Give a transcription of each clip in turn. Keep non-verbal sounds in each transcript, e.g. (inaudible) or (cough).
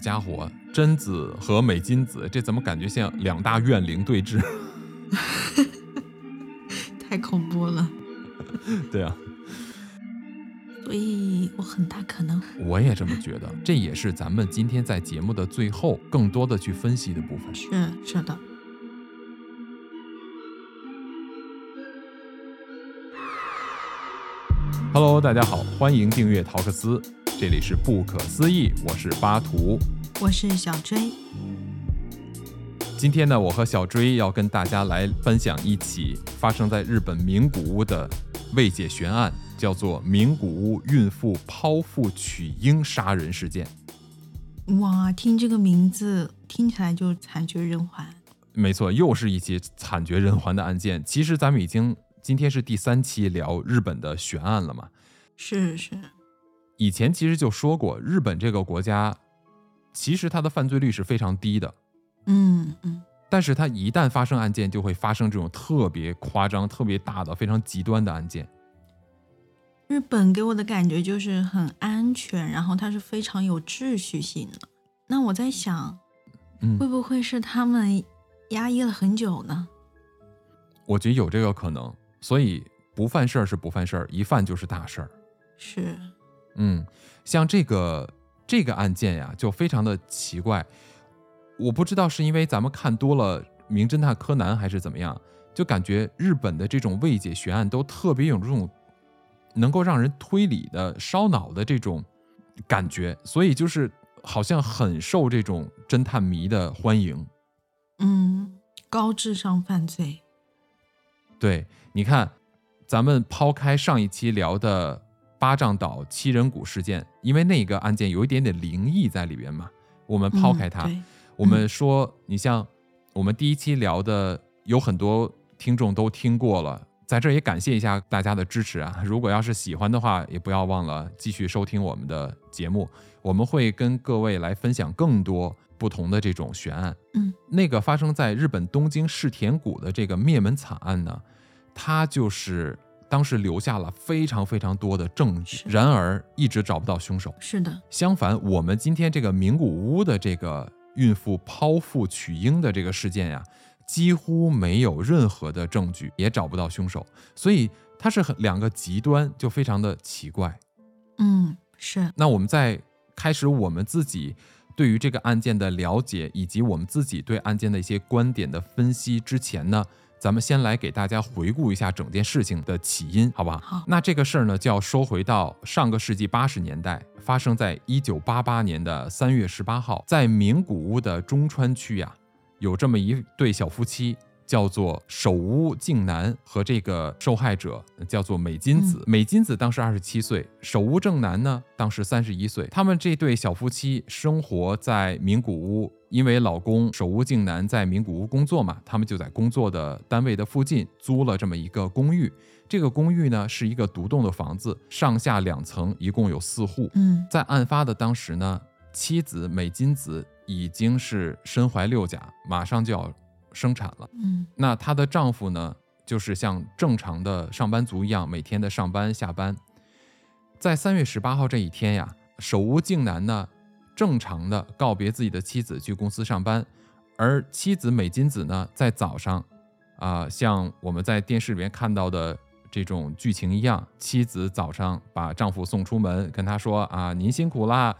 家伙，贞子和美金子，这怎么感觉像两大怨灵对峙？(laughs) 太恐怖了。(laughs) 对啊，所以我很大可能我也这么觉得。这也是咱们今天在节目的最后更多的去分析的部分。是是的。Hello，大家好，欢迎订阅陶克斯，这里是不可思议，我是巴图。我是小追，今天呢，我和小追要跟大家来分享一起发生在日本名古屋的未解悬案，叫做名古屋孕妇剖腹取婴杀人事件。哇，听这个名字听起来就惨绝人寰。没错，又是一起惨绝人寰的案件。其实咱们已经今天是第三期聊日本的悬案了嘛。是是，以前其实就说过，日本这个国家其实它的犯罪率是非常低的，嗯嗯，但是它一旦发生案件，就会发生这种特别夸张、特别大的、非常极端的案件。日本给我的感觉就是很安全，然后它是非常有秩序性的。那我在想，嗯会不会是他们压抑了很久呢？我觉得有这个可能，所以不犯事儿是不犯事儿，一犯就是大事儿。是，嗯，像这个这个案件呀，就非常的奇怪。我不知道是因为咱们看多了《名侦探柯南》还是怎么样，就感觉日本的这种未解悬案都特别有这种能够让人推理的、烧脑的这种感觉，所以就是好像很受这种侦探迷的欢迎。嗯，高智商犯罪，对，你看，咱们抛开上一期聊的八丈岛七人谷事件，因为那个案件有一点点灵异在里边嘛，我们抛开它，嗯我们说，你像我们第一期聊的，有很多听众都听过了，在这也感谢一下大家的支持啊！如果要是喜欢的话，也不要忘了继续收听我们的节目，我们会跟各位来分享更多不同的这种悬案。嗯，那个发生在日本东京世田谷的这个灭门惨案呢，它就是当时留下了非常非常多的证据，然而一直找不到凶手。是的，相反，我们今天这个名古屋的这个孕妇剖腹取婴的这个事件呀，几乎没有任何的证据，也找不到凶手，所以它是很两个极端，就非常的奇怪。嗯，是，那我们在开始我们自己对于这个案件的了解，以及我们自己对案件的一些观点的分析之前呢，咱们先来给大家回顾一下整件事情的起因，好不好？好那这个事儿呢，就要说回到上个世纪八十年代，发生在一九八八年的三月十八号，在名古屋的中川区呀，有这么一对小夫妻。叫做手屋静男和这个受害者叫做美金子，美金子当时二十七岁，手屋正男呢当时三十一岁。他们这对小夫妻生活在名古屋，因为老公手屋静男在名古屋工作嘛，他们就在工作的单位的附近租了这么一个公寓。这个公寓呢是一个独栋的房子，上下两层，一共有四户。嗯在案发的当时呢，妻子美金子已经是身怀六甲，马上就要生产了。嗯那她的丈夫呢，就是像正常的上班族一样，每天的上班下班。在三月十八号这一天呀，手无静男呢，正常的告别自己的妻子去公司上班，而妻子美金子呢，在早上，啊、像我们在电视里面看到的这种剧情一样，妻子早上把丈夫送出门，跟他说啊，您辛苦啦，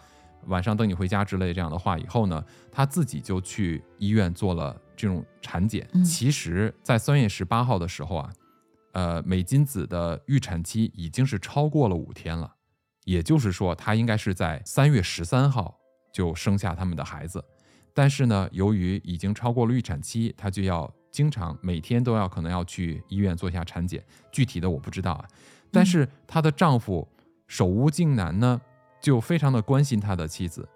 晚上等你回家之类这样的话以后呢，她自己就去医院做了这种产检。嗯其实，在三月十八号的时候啊，呃，美金子的预产期已经是超过了五天了，也就是说，她应该是在三月十三号就生下他们的孩子。但是呢，由于已经超过了预产期，她就要经常每天都要可能要去医院做一下产检，具体的我不知道啊。但是她的丈夫手无静男呢，就非常的关心他的妻子，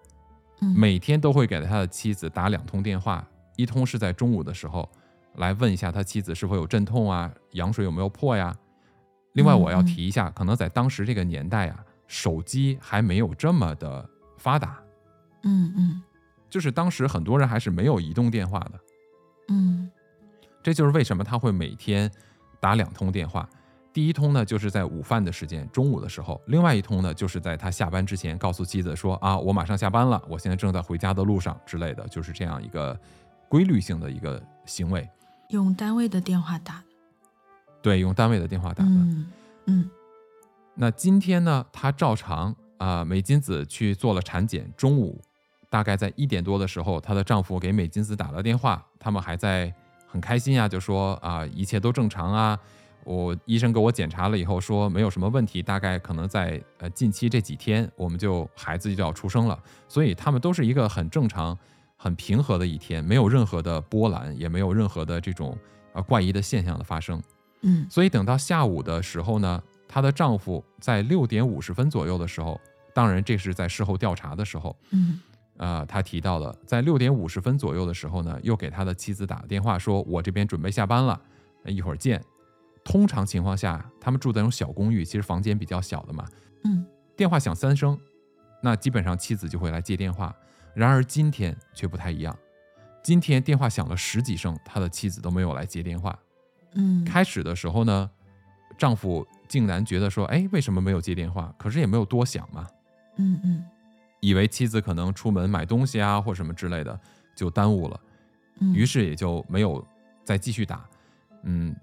嗯，每天都会给他的妻子打两通电话，一通是在中午的时候，来问一下他妻子是否有阵痛啊，羊水有没有破呀。另外，嗯我要提一下，可能在当时这个年代啊，手机还没有这么的发达，嗯嗯就是当时很多人还是没有移动电话的。嗯这就是为什么他会每天打两通电话。第一通呢，就是在午饭的时间，中午的时候；另外一通呢，就是在他下班之前，告诉妻子说：“啊，我马上下班了，我现在正在回家的路上之类的。”就是这样一个规律性的一个行为。用单位的电话打的。对，用单位的电话打的。嗯嗯那今天呢，她照常啊、美金子去做了产检。中午大概在一点多的时候，她的丈夫给美金子打了电话，他们还在很开心啊，就说啊、一切都正常啊。我医生给我检查了以后说没有什么问题，大概可能在呃近期这几天我们就孩子就要出生了，所以他们都是一个很正常、很平和的一天，没有任何的波澜，也没有任何的这种呃怪异的现象的发生。嗯所以等到下午的时候呢，她的丈夫在六点五十分左右的时候，当然这是在事后调查的时候，嗯呃，他提到了在六点五十分左右的时候呢，又给他的妻子打了电话，说我这边准备下班了，呃一会儿见。通常情况下，他们住在那种小公寓，其实房间比较小的嘛，嗯电话响三声，那基本上妻子就会来接电话。然而今天却不太一样，今天电话响了十几声，他的妻子都没有来接电话。嗯，开始的时候呢，丈夫竟然觉得说，哎，为什么没有接电话？可是也没有多想嘛，嗯嗯。以为妻子可能出门买东西啊或什么之类的，就耽误了，嗯，于是也就没有再继续打。嗯，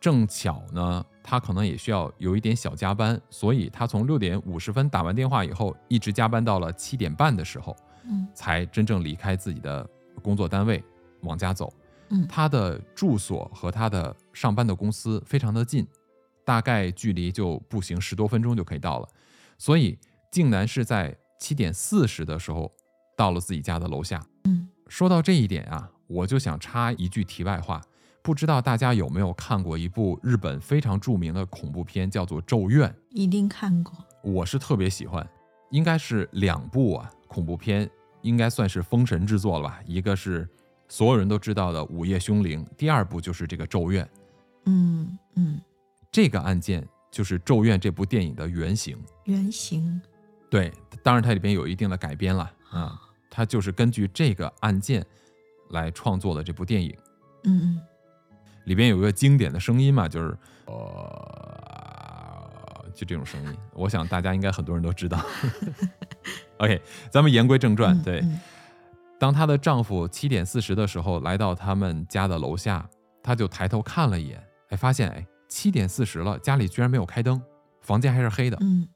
正巧呢，他可能也需要有一点小加班，所以他从六点五十分打完电话以后，一直加班到了七点半的时候，嗯才真正离开自己的工作单位往家走。嗯他的住所和他的上班的公司非常的近，大概距离就步行十多分钟就可以到了，所以竟然是在七点四十的时候到了自己家的楼下。嗯说到这一点啊，我就想插一句题外话，不知道大家有没有看过一部日本非常著名的恐怖片，叫做《咒怨》。一定看过。我是特别喜欢，应该是两部啊恐怖片，应该算是封神之作了吧。一个是所有人都知道的《午夜凶铃》，第二部就是这个《咒怨》。嗯嗯，这个案件就是《咒怨》这部电影的原型。原型。对，当然它里边有一定的改编了啊，它就是根据这个案件来创作的这部电影。嗯嗯里边有一个经典的声音嘛，就是呃，就这种声音，我想大家应该很多人都知道。(laughs) (laughs) OK，咱们言归正传，对，嗯嗯当她的丈夫七点四十的时候来到他们家的楼下，她就抬头看了一眼，哎，发现哎七点四十了，家里居然没有开灯，房间还是黑的。嗯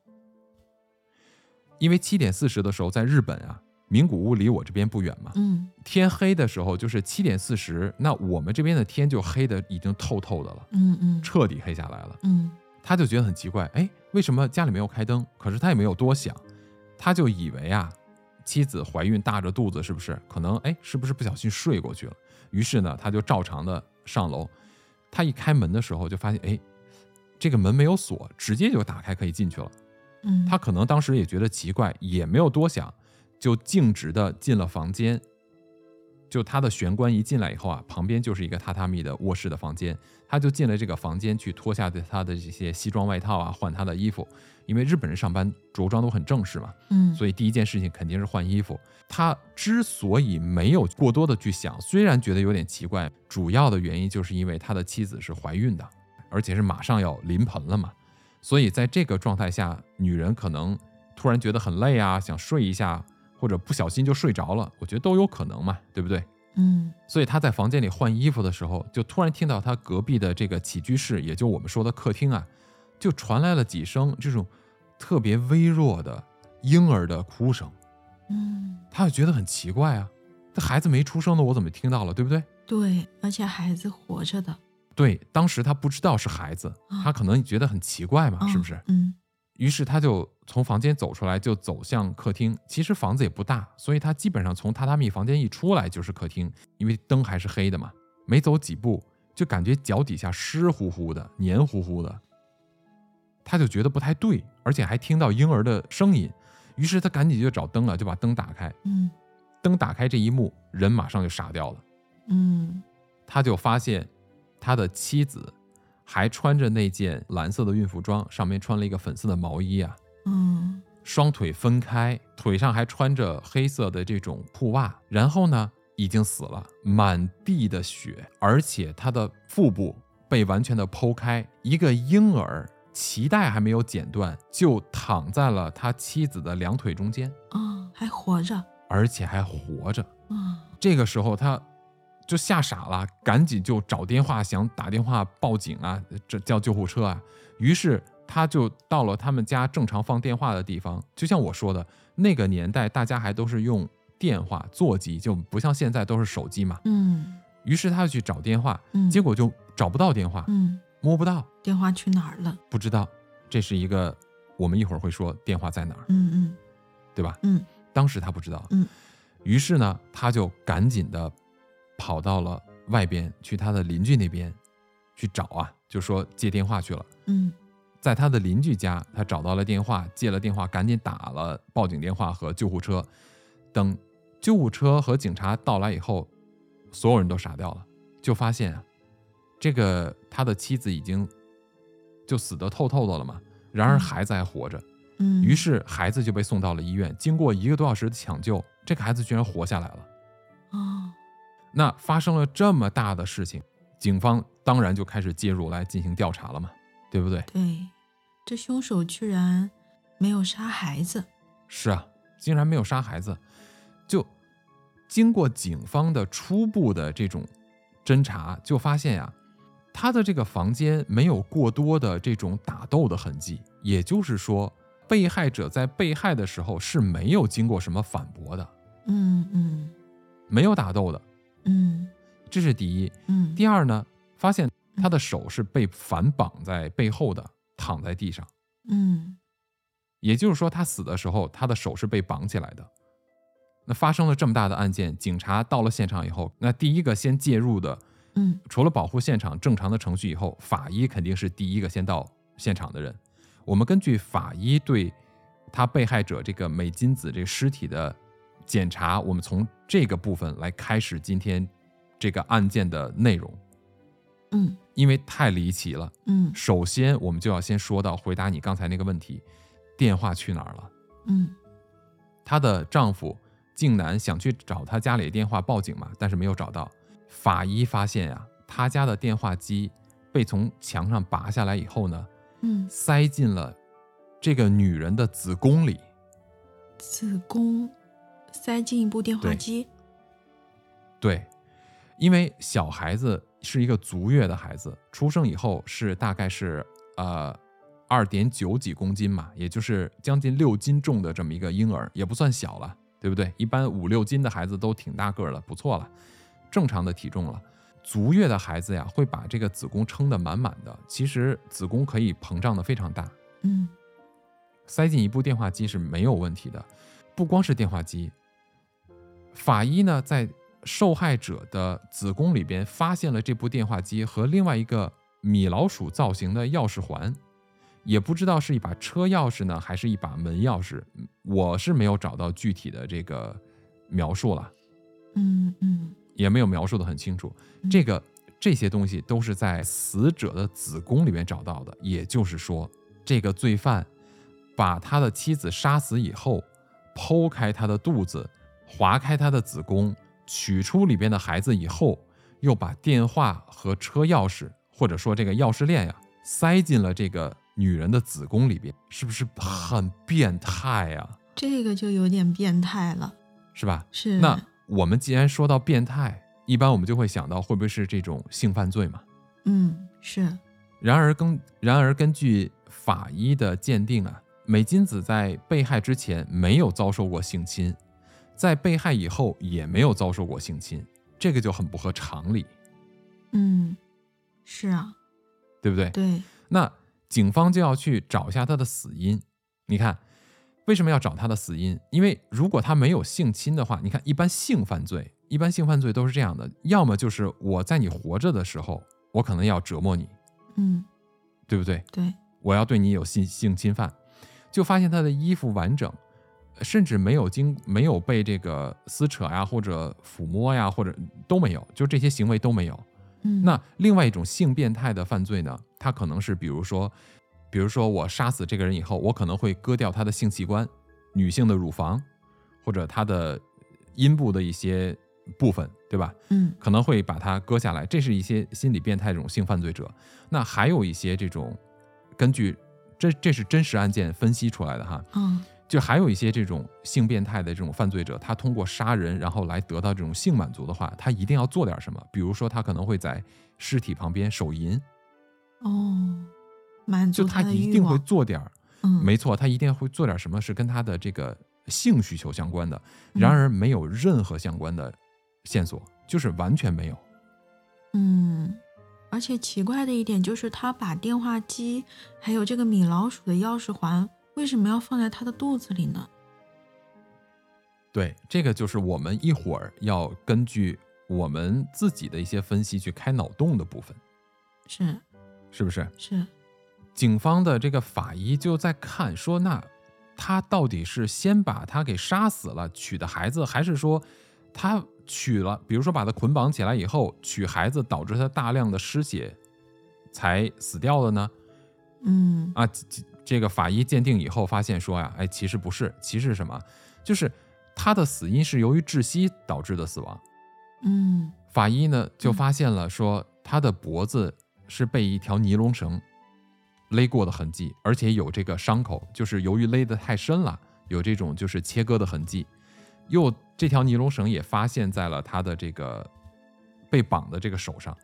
因为七点四十的时候在日本啊，名古屋离我这边不远嘛，嗯天黑的时候就是七点四十，那我们这边的天就黑的已经透透的了，嗯嗯彻底黑下来了。嗯他就觉得很奇怪，哎，为什么家里没有开灯？可是她也没有多想，他就以为啊，妻子怀孕大着肚子，是不是？可能哎，是不是不小心睡过去了？于是呢，他就照常的上楼。他一开门的时候就发现，哎，这个门没有锁，直接就打开可以进去了。嗯，他可能当时也觉得奇怪，也没有多想，就径直的进了房间。就他的玄关一进来以后啊，旁边就是一个榻榻米的卧室的房间，他就进了这个房间去脱下的他的这些西装外套啊，换他的衣服，因为日本人上班着装都很正式嘛，嗯所以第一件事情肯定是换衣服。他之所以没有过多的去想，虽然觉得有点奇怪，主要的原因就是因为他的妻子是怀孕的，而且是马上要临盆了嘛，所以在这个状态下，女人可能突然觉得很累啊，想睡一下，或者不小心就睡着了，我觉得都有可能嘛，对不对？嗯所以他在房间里换衣服的时候，就突然听到他隔壁的这个起居室，也就我们说的客厅啊，就传来了几声这种特别微弱的婴儿的哭声。嗯，他就觉得很奇怪啊，这孩子没出生的，我怎么听到了，对不对？对，而且孩子活着的，对，当时他不知道是孩子，啊他可能觉得很奇怪嘛，是不是？嗯于是他就从房间走出来，就走向客厅。其实房子也不大，所以他基本上从榻榻米房间一出来就是客厅，因为灯还是黑的嘛。没走几步，就感觉脚底下湿乎乎的、黏糊糊的，他就觉得不太对，而且还听到婴儿的声音。于是他赶紧就找灯啊，就把灯打开。嗯灯打开这一幕，人马上就傻掉了。嗯他就发现他的妻子还穿着那件蓝色的孕妇装，上面穿了一个粉色的毛衣啊，嗯双腿分开，腿上还穿着黑色的这种裤袜，然后呢，已经死了，满地的血，而且他的腹部被完全的剖开，一个婴儿脐带还没有剪断，就躺在了他妻子的两腿中间，啊，还活着，而且还活着。啊，这个时候他就吓傻了，赶紧就找电话，想打电话报警啊，这叫救护车啊。于是他就到了他们家正常放电话的地方，就像我说的，那个年代大家还都是用电话座机，就不像现在都是手机嘛。嗯。于是他就去找电话，嗯，结果就找不到电话，嗯，摸不到，电话去哪儿了？不知道。这是一个我们一会儿会说电话在哪儿，嗯嗯对吧？嗯当时他不知道，嗯，于是呢，他就赶紧的跑到了外边，去他的邻居那边去找啊，就说接电话去了。嗯在他的邻居家，他找到了电话，接了电话，赶紧打了报警电话和救护车。等救护车和警察到来以后，所有人都傻掉了，就发现啊，这个他的妻子已经就死得透透的了嘛，然而嗯孩子还活着。嗯，于是孩子就被送到了医院，经过一个多小时的抢救，这个孩子居然活下来了。哦，那发生了这么大的事情，警方当然就开始介入来进行调查了嘛，对不对？对，这凶手居然没有杀孩子。是啊，竟然没有杀孩子，就经过警方的初步的这种侦查，就发现呀、他的这个房间没有过多的这种打斗的痕迹，也就是说，被害者在被害的时候是没有经过什么反驳的，嗯嗯。没有打斗的，嗯。这是第一。嗯，第二呢，发现他的手是被反绑在背后的，躺在地上。嗯。也就是说，他死的时候，他的手是被绑起来的。那发生了这么大的案件，警察到了现场以后，那第一个先介入的，嗯除了保护现场正常的程序以后，法医肯定是第一个先到现场的人。我们根据法医对他被害者这个美金子这个尸体的检查，我们从这个部分来开始今天这个案件的内容，嗯因为太离奇了。嗯首先，我们就要先说到回答你刚才那个问题，电话去哪儿了？嗯她的丈夫静南想去找她家里的电话报警嘛，但是没有找到。法医发现呀、他家的电话机被从墙上拔下来以后呢，嗯，塞进了这个女人的子宫里。子宫塞进一部电话对机。对，因为小孩子是一个足月的孩子，出生以后是大概是呃二点九几公斤嘛，也就是将近六斤重的这么一个婴儿，也不算小了，对不对？一般五六斤的孩子都挺大个儿了，不错了，正常的体重了。足月的孩子呀，会把这个子宫撑得满满的，其实子宫可以膨胀的非常大，嗯塞进一部电话机是没有问题的。不光是电话机，法医呢在受害者的子宫里边发现了这部电话机和另外一个米老鼠造型的钥匙环，也不知道是一把车钥匙呢，还是一把门钥匙。我是没有找到具体的这个描述了，嗯嗯也没有描述的很清楚。嗯这个这些东西都是在死者的子宫里面找到的，也就是说，这个罪犯把他的妻子杀死以后，剖开她的肚子，划开她的子宫，取出里边的孩子以后，又把电话和车钥匙，或者说这个钥匙链呀，塞进了这个女人的子宫里边，是不是很变态呀？这个就有点变态了。是吧？是那我们既然说到变态，一般我们就会想到会不会是这种性犯罪嘛？嗯是然而根然而根据法医的鉴定啊，美金子在被害之前没有遭受过性侵，在被害以后也没有遭受过性侵，这个就很不合常理，嗯是啊对不对？对那警方就要去找一下他的死因。你看，为什么要找他的死因？因为如果他没有性侵的话，你看一般性犯罪，一般性犯罪都是这样的，要么就是我在你活着的时候，我可能要折磨你，嗯对不对？对我要对你有性性侵犯，就发现他的衣服完整，甚至没有经没有被这个撕扯呀，或者抚摸呀，或者都没有，就这些行为都没有。嗯那另外一种性变态的犯罪呢，他可能是比如说，比如说我杀死这个人以后，我可能会割掉他的性器官，女性的乳房，或者他的阴部的一些部分对吧？嗯。可能会把它割下来，这是一些心理变态这种性犯罪者。那还有一些这种，根据这这是真实案件分析出来的哈，嗯。就还有一些这种性变态的这种犯罪者，他通过杀人然后来得到这种性满足的话，他一定要做点什么，比如说他可能会在尸体旁边手淫，哦，满就足他一定会。做点儿，嗯，没错，他一定会做点什么是跟他的这个性需求相关的，嗯然而没有任何相关的线索，就是完全没有。嗯，而且奇怪的一点就是，他把电话机还有这个米老鼠的钥匙环，为什么要放在他的肚子里呢？对，这个就是我们一会儿要根据我们自己的一些分析去开脑洞的部分，是是不是？是，警方的这个法医就在看说，那他到底是先把他给杀死了娶的孩子，还是说他娶了，比如说把他捆绑起来以后娶孩子，导致他大量的失血才死掉的呢？嗯啊，这这个法医鉴定以后发现说呀，哎，其实不是，其实是什么？就是他的死因是由于窒息导致的死亡。嗯法医呢就嗯发现了说他的脖子是被一条尼龙绳勒过的痕迹，而且有这个伤口，就是由于勒得太深了，有这种就是切割的痕迹。又这条尼龙绳也发现在了他的这个被绑的这个手上，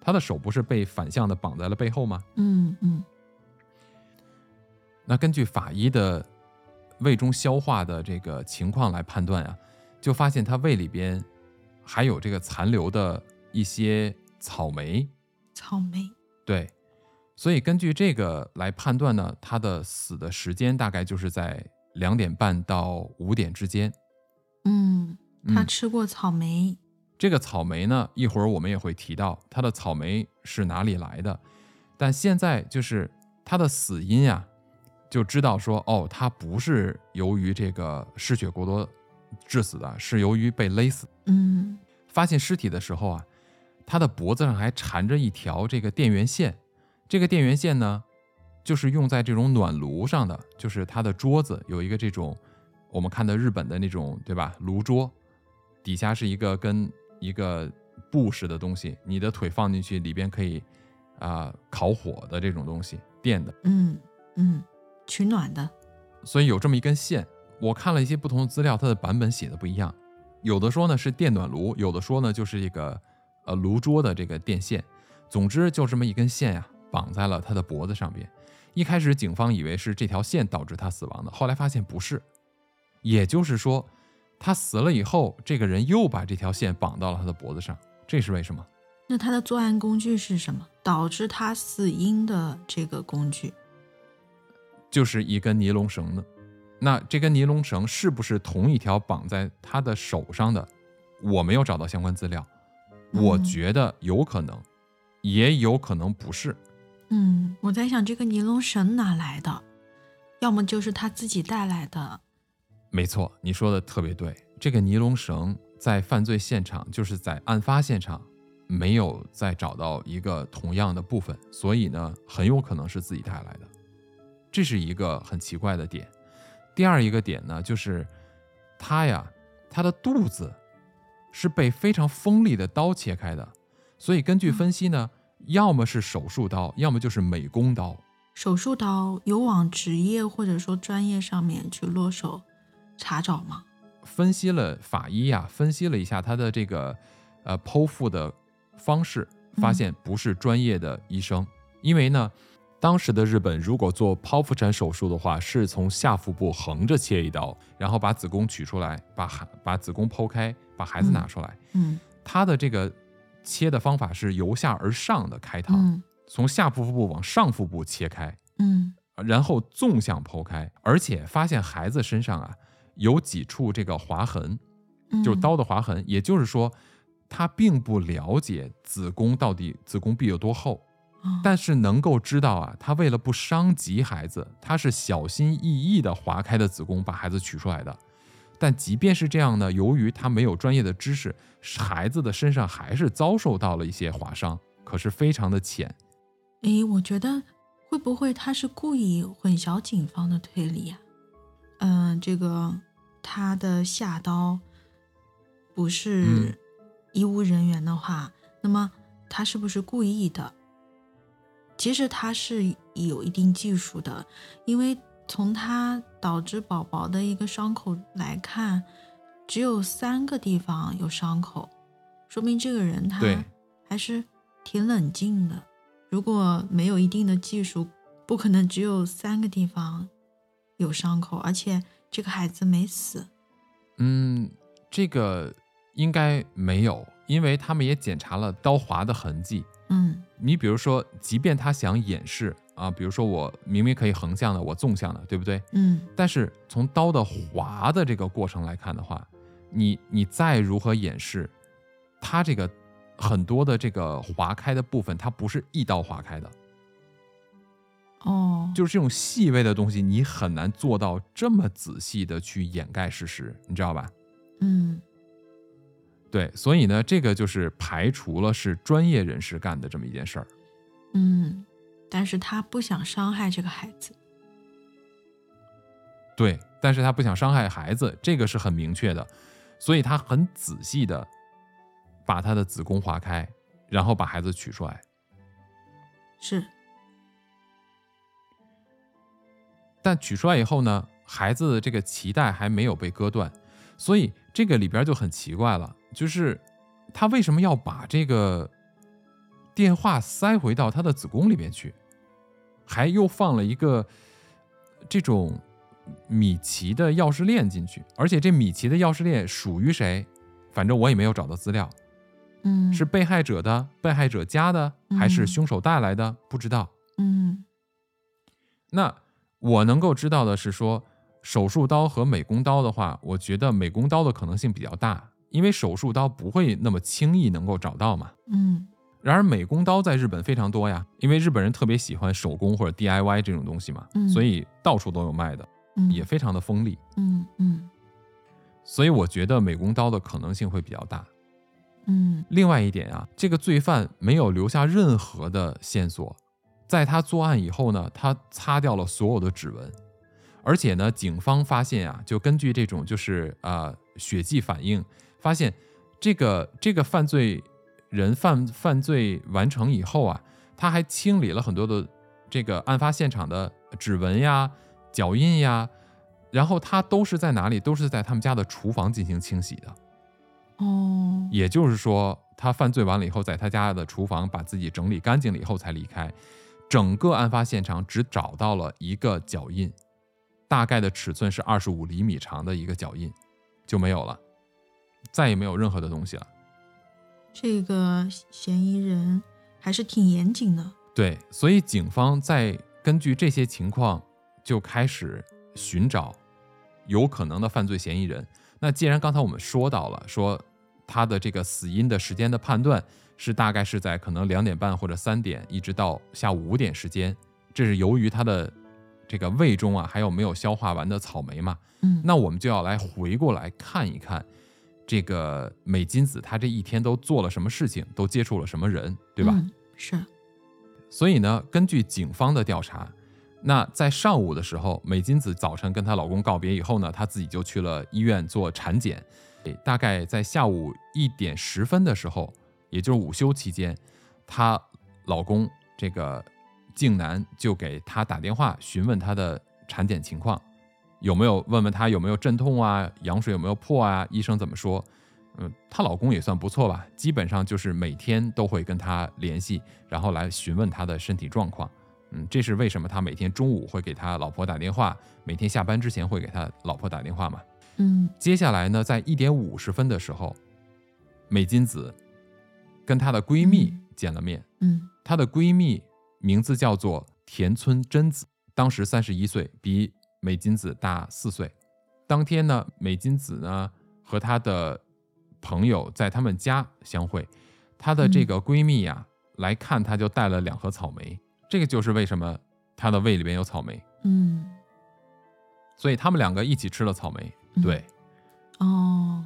他的手不是被反向的绑在了背后吗？嗯嗯那根据法医的胃中消化的这个情况来判断啊，就发现他胃里边还有这个残留的一些草莓，草莓。对，所以根据这个来判断呢，他的死的时间大概就是在两点半到五点之间。嗯，他嗯吃过草莓。这个草莓呢，一会儿我们也会提到它的草莓是哪里来的，但现在就是他的死因啊，就知道说哦，他不是由于这个失血过多致死的，是由于被勒死。嗯发现尸体的时候啊，他的脖子上还缠着一条这个电源线，这个电源线呢，就是用在这种暖炉上的，就是它的桌子有一个这种我们看的日本的那种对吧炉桌，底下是一个跟一个布似的东西，你的腿放进去，里边可以啊、烤火的这种东西，电的。嗯嗯，取暖的。所以有这么一根线。我看了一些不同的资料，它的版本写的不一样，有的说呢是电暖炉，有的说呢就是一个呃炉桌的这个电线。总之就这么一根线呀、绑在了他的脖子上边。一开始警方以为是这条线导致他死亡的，后来发现不是，也就是说他死了以后，这个人又把这条线绑到了他的脖子上，这是为什么？那他的作案工具是什么？导致他死因的这个工具？就是一根尼龙绳呢。那这根尼龙绳是不是同一条绑在他的手上的？我没有找到相关资料，我嗯觉得有可能，也有可能不是。嗯，我在想这个尼龙绳哪来的？要么就是他自己带来的。没错，你说的特别对。这个尼龙绳在犯罪现场，就是在案发现场，没有再找到一个同样的部分，所以呢，很有可能是自己带来的。这是一个很奇怪的点。第二一个点呢，就是他呀，他的肚子是被非常锋利的刀切开的，所以根据分析呢，要么是手术刀，要么就是美工刀。手术刀有往职业或者说专业上面去落手查找吗？分析了法医呀、分析了一下他的这个呃剖腹的方式，发现不是专业的医生，因为呢，当时的日本如果做剖腹产手术的话，是从下腹部横着切一刀，然后把子宫取出来，把孩把子宫剖开，把孩子拿出来。嗯他的这个切的方法是由下而上的开膛，嗯。从下腹部往上腹部切开，嗯。然后纵向剖开，而且发现孩子身上啊有几处这个划痕，嗯，就是刀的划痕，也就是说，他并不了解子宫到底子宫壁有多厚，哦，但是能够知道啊，他为了不伤及孩子，他是小心翼翼地划开的子宫把孩子取出来的。但即便是这样呢，由于他没有专业的知识，孩子的身上还是遭受到了一些划伤，可是非常的浅。诶，我觉得会不会他是故意混淆警方的推理呀、嗯、这个他的下刀不是嗯医务人员的话，那么他是不是故意的？其实他是有一定技术的，因为从他导致宝宝的一个伤口来看，只有三个地方有伤口，说明这个人他对还是挺冷静的。如果没有一定的技术，不可能只有三个地方有伤口，而且这个孩子没死。嗯，这个应该没有，因为他们也检查了刀划的痕迹。嗯你比如说，即便他想掩饰啊，比如说我明明可以横向的，我纵向的，对不对？嗯但是从刀的划的这个过程来看的话，你你再如何掩饰，它这个很多的这个划开的部分，它不是一刀划开的，哦，就是这种细微的东西，你很难做到这么仔细的去掩盖事实，你知道吧？嗯对，所以呢，这个就是排除了是专业人士干的这么一件事儿。嗯，但是他不想伤害这个孩子。对，但是他不想伤害孩子，这个是很明确的，所以他很仔细的把他的子宫划开，然后把孩子取出来。是，但取出来以后呢，孩子的这个脐带还没有被割断，所以这个里边就很奇怪了，就是他为什么要把这个电话塞回到他的子宫里面去，还又放了一个这种米奇的钥匙链进去，而且这米奇的钥匙链属于谁？反正我也没有找到资料，嗯是被害者的、被害者家的，还是嗯凶手带来的？不知道。嗯那我能够知道的是说，手术刀和美工刀的话，我觉得美工刀的可能性比较大，因为手术刀不会那么轻易能够找到嘛。嗯然而美工刀在日本非常多呀，因为日本人特别喜欢手工或者 DIY 这种东西嘛，嗯所以到处都有卖的，嗯也非常的锋利。嗯嗯所以我觉得美工刀的可能性会比较大。嗯另外一点啊，这个罪犯没有留下任何的线索，在他作案以后呢，他擦掉了所有的指纹，而且呢，警方发现啊，就根据这种就是呃血迹反应，发现这个这个犯罪人犯犯罪完成以后啊，他还清理了很多的这个案发现场的指纹呀、脚印呀，然后他都是在哪里？都是在他们家的厨房进行清洗的。哦也就是说，他犯罪完了以后，在他家的厨房把自己整理干净了以后才离开。整个案发现场只找到了一个脚印，大概的尺寸是二十五厘米长的一个脚印，就没有了，再也没有任何的东西了。这个嫌疑人还是挺严谨的。对，所以警方在根据这些情况就开始寻找有可能的犯罪嫌疑人。那既然刚才我们说到了，说他的这个死因的时间的判断是大概是在可能两点半或者三点，一直到下午五点时间，这是由于他的这个胃中啊还有没有消化完的草莓嘛。嗯，那我们就要来回过来看一看，这个美金子他这一天都做了什么事情，都接触了什么人，对吧？嗯是，所以呢，根据警方的调查，那在上午的时候，美金子早晨跟她老公告别以后呢，她自己就去了医院做产检。诶大概在下午一点十分的时候，也就是午休期间，她老公这个静南就给她打电话询问她的产检情况，有没有问问她有没有阵痛啊，羊水有没有破啊，医生怎么说？嗯，她老公也算不错吧，基本上就是每天都会跟她联系，然后来询问她的身体状况。嗯，这是为什么他每天中午会给他老婆打电话，每天下班之前会给他老婆打电话嘛。嗯接下来呢，在一点五十分的时候，美金子跟她的闺蜜嗯见了面。嗯她的闺蜜名字叫做田村真子，当时三十一岁，比美金子大四岁。当天呢，美金子呢和她的朋友在他们家相会，她的这个闺蜜呀、来看她就带了两盒草莓，这个就是为什么她的胃里边有草莓，嗯。所以他们两个一起吃了草莓。嗯对，哦。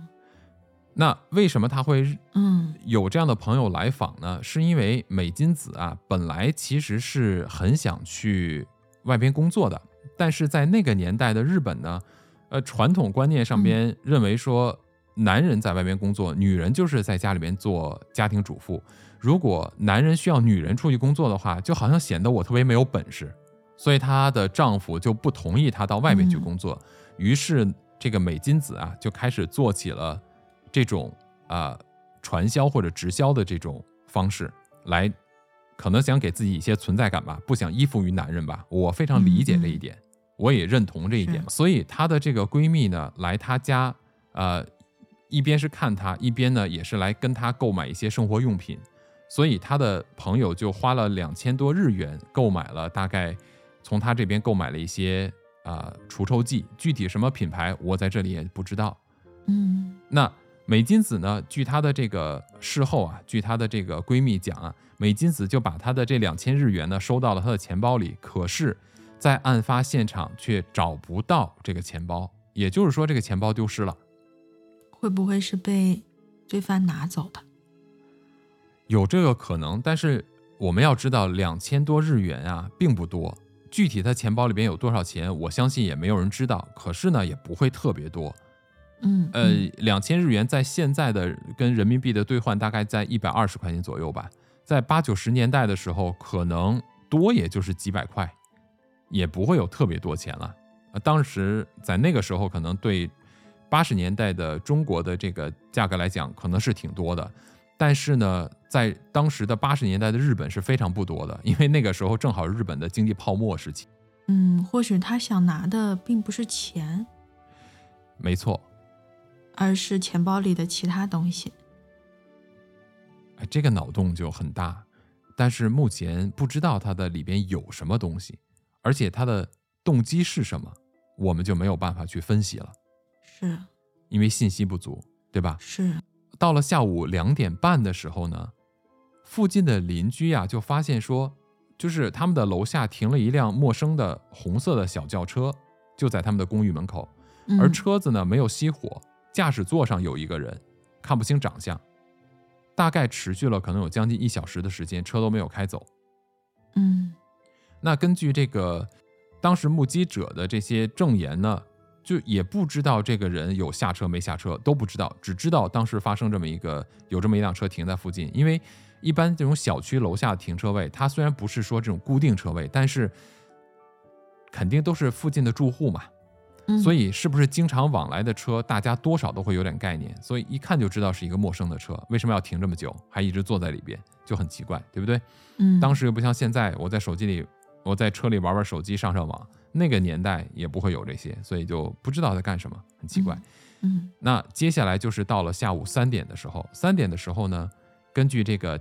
那为什么他会嗯。有这样的朋友来访呢，是因为美金子啊，本来其实是很想去外边工作的，但是在那个年代的日本呢，呃，传统观念上边认为说，男人在外边工作，女人就是在家里边做家庭主妇。如果男人需要女人出去工作的话，就好像显得我特别没有本事，所以她的丈夫就不同意她到外面去工作。于是这个美金子啊，就开始做起了这种啊传销或者直销的这种方式来，可能想给自己一些存在感吧，不想依附于男人吧。我非常理解这一点，我也认同这一点。所以她的这个闺蜜呢，来她家，呃，一边是看她，一边呢也是来跟她购买一些生活用品。所以她的朋友就花了两千多日元购买了，大概从她这边购买了一些啊除臭剂，具体什么品牌我在这里也不知道。嗯，那美金子呢？据她的这个事后啊，据她的这个闺蜜讲啊，美金子就把她的这两千日元呢收到了她的钱包里，可是，在案发现场却找不到这个钱包，也就是说这个钱包丢失了。会不会是被罪犯拿走的？有这个可能，但是我们要知道，两千多日元啊，并不多。具体他钱包里边有多少钱，我相信也没有人知道。可是呢，也不会特别多。嗯，呃，两千日元在现在的跟人民币的兑换大概在一百二十块钱左右吧。在八九十年代的时候，可能多也就是几百块，也不会有特别多钱了。呃，当时在那个时候，可能对八十年代的中国的这个价格来讲，可能是挺多的。但是呢，在当时的八十年代的日本是非常不多的，因为那个时候正好日本的经济泡沫时期。嗯，或许他想拿的并不是钱，没错，而是钱包里的其他东西。哎，这个脑洞就很大，但是目前不知道它的里边有什么东西，而且它的动机是什么，我们就没有办法去分析了，是因为信息不足，对吧？是。到了下午两点半的时候呢，附近的邻居呀就发现说，就是他们的楼下停了一辆陌生的红色的小轿车，就在他们的公寓门口，而车子呢没有熄火，驾驶座上有一个人，看不清长相，大概持续了可能有将近一小时的时间，车都没有开走。嗯，那根据这个当时目击者的这些证言呢？就也不知道这个人有下车没下车都不知道，只知道当时发生这么一个有这么一辆车停在附近。因为一般这种小区楼下停车位，它虽然不是说这种固定车位，但是肯定都是附近的住户嘛，所以是不是经常往来的车，大家多少都会有点概念。所以一看就知道是一个陌生的车，为什么要停这么久，还一直坐在里边，就很奇怪，对不对？嗯，当时又不像现在，我在手机里，我在车里玩玩手机，上上网。那个年代也不会有这些，所以就不知道在干什么，很奇怪。嗯，那接下来就是到了下午三点的时候，三点的时候呢，根据这个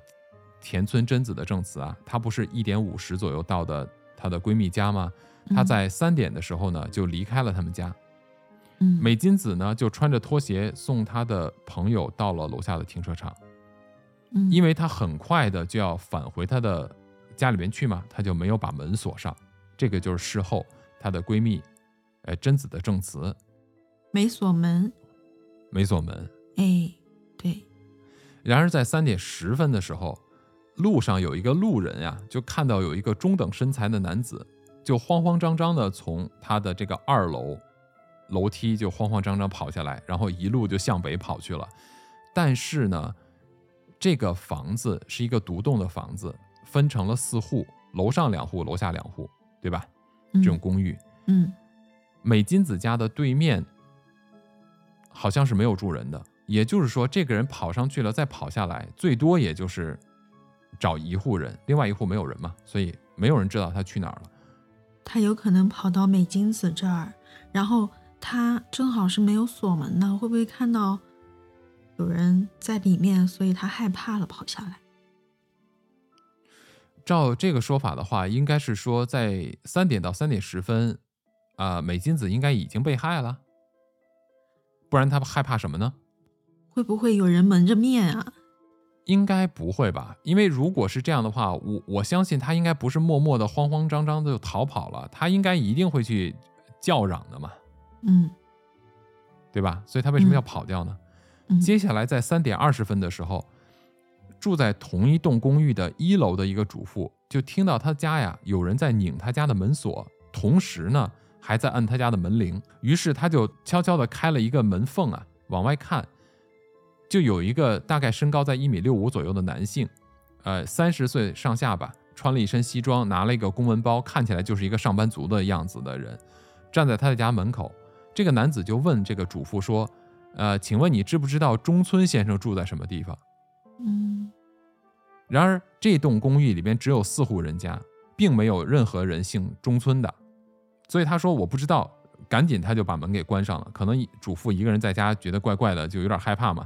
田村贞子的证词啊，她不是一点五十左右到的她的闺蜜家吗？她在三点的时候呢就离开了他们家。嗯，美金子呢就穿着拖鞋送她的朋友到了楼下的停车场。嗯，因为她很快的就要返回她的家里面去嘛，她就没有把门锁上。这个就是事后。她的闺蜜，呃，贞子的证词，没锁门，没锁门，哎，对。然而在三点十分的时候，路上有一个路人呀，就看到有一个中等身材的男子，就慌慌张张的从他的这个二楼楼梯就慌慌张张跑下来，然后一路就向北跑去了。但是呢，这个房子是一个独栋的房子，分成了四户，楼上两户，楼下两户，对吧？这种公寓，嗯，美金子家的对面好像是没有住人的，也就是说，这个人跑上去了，再跑下来，最多也就是找一户人，另外一户没有人嘛，所以没有人知道他去哪儿了。他有可能跑到美金子这儿，然后他正好是没有锁门的，会不会看到有人在里面，所以他害怕了，跑下来？照这个说法的话，应该是说在三点到三点十分，啊，美金子应该已经被害了，不然他害怕什么呢？会不会有人蒙着面啊？应该不会吧，因为如果是这样的话，我我相信他应该不是默默的、慌慌张张的就逃跑了，他应该一定会去叫嚷的嘛，嗯，对吧？所以他为什么要跑掉呢？接下来在三点二十分的时候。住在同一栋公寓的一楼的一个主妇，就听到他家呀有人在拧他家的门锁，同时呢还在按他家的门铃。于是他就悄悄地开了一个门缝啊，往外看，就有一个大概身高在一米六五左右的男性，呃，三十岁上下吧，穿了一身西装，拿了一个公文包，看起来就是一个上班族的样子的人，站在他的家门口。这个男子就问这个主妇说：“呃，请问你知不知道中村先生住在什么地方？”嗯然而，这栋公寓里边只有四户人家，并没有任何人姓中村的，所以他说我不知道，赶紧他就把门给关上了。可能主妇一个人在家觉得怪怪的，就有点害怕嘛，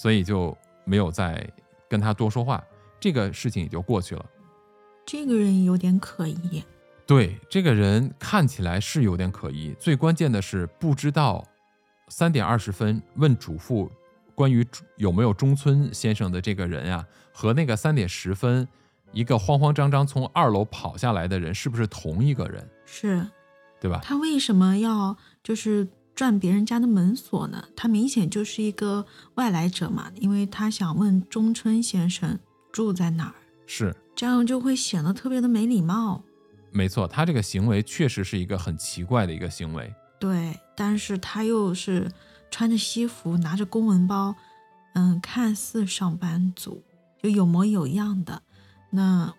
所以就没有再跟他多说话。这个事情也就过去了。这个人有点可疑。对，这个人看起来是有点可疑，最关键的是不知道三点二十分问主妇关于有没有中村先生的这个人呀、和那个三点十分一个慌慌张张从二楼跑下来的人是不是同一个人，是对吧？他为什么要就是转别人家的门锁呢？他明显就是一个外来者嘛，因为他想问中村先生住在哪儿，是，这样就会显得特别的没礼貌。没错，他这个行为确实是一个很奇怪的一个行为。对，但是他又是穿着西服，拿着公文包，嗯，看似上班族，就有模有样的，那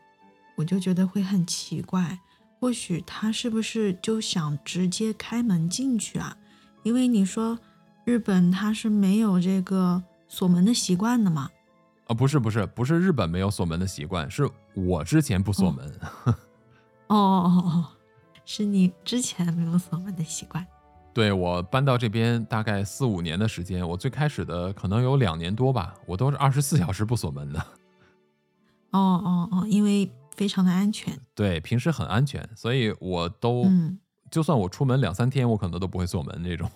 我就觉得会很奇怪。或许他是不是就想直接开门进去啊？因为你说日本他是没有这个锁门的习惯的嘛。啊，不是不是不是日本没有锁门的习惯，是我之前不锁门。哦哦哦哦，(laughs) 是你之前没有锁门的习惯。对我搬到这边大概四五年的时间，我最开始的可能有两年多吧，我都是二十四小时不锁门的。(laughs) 哦哦哦，因为非常的安全。对，平时很安全，所以我都、嗯，就算我出门两三天，我可能都不会锁门那种。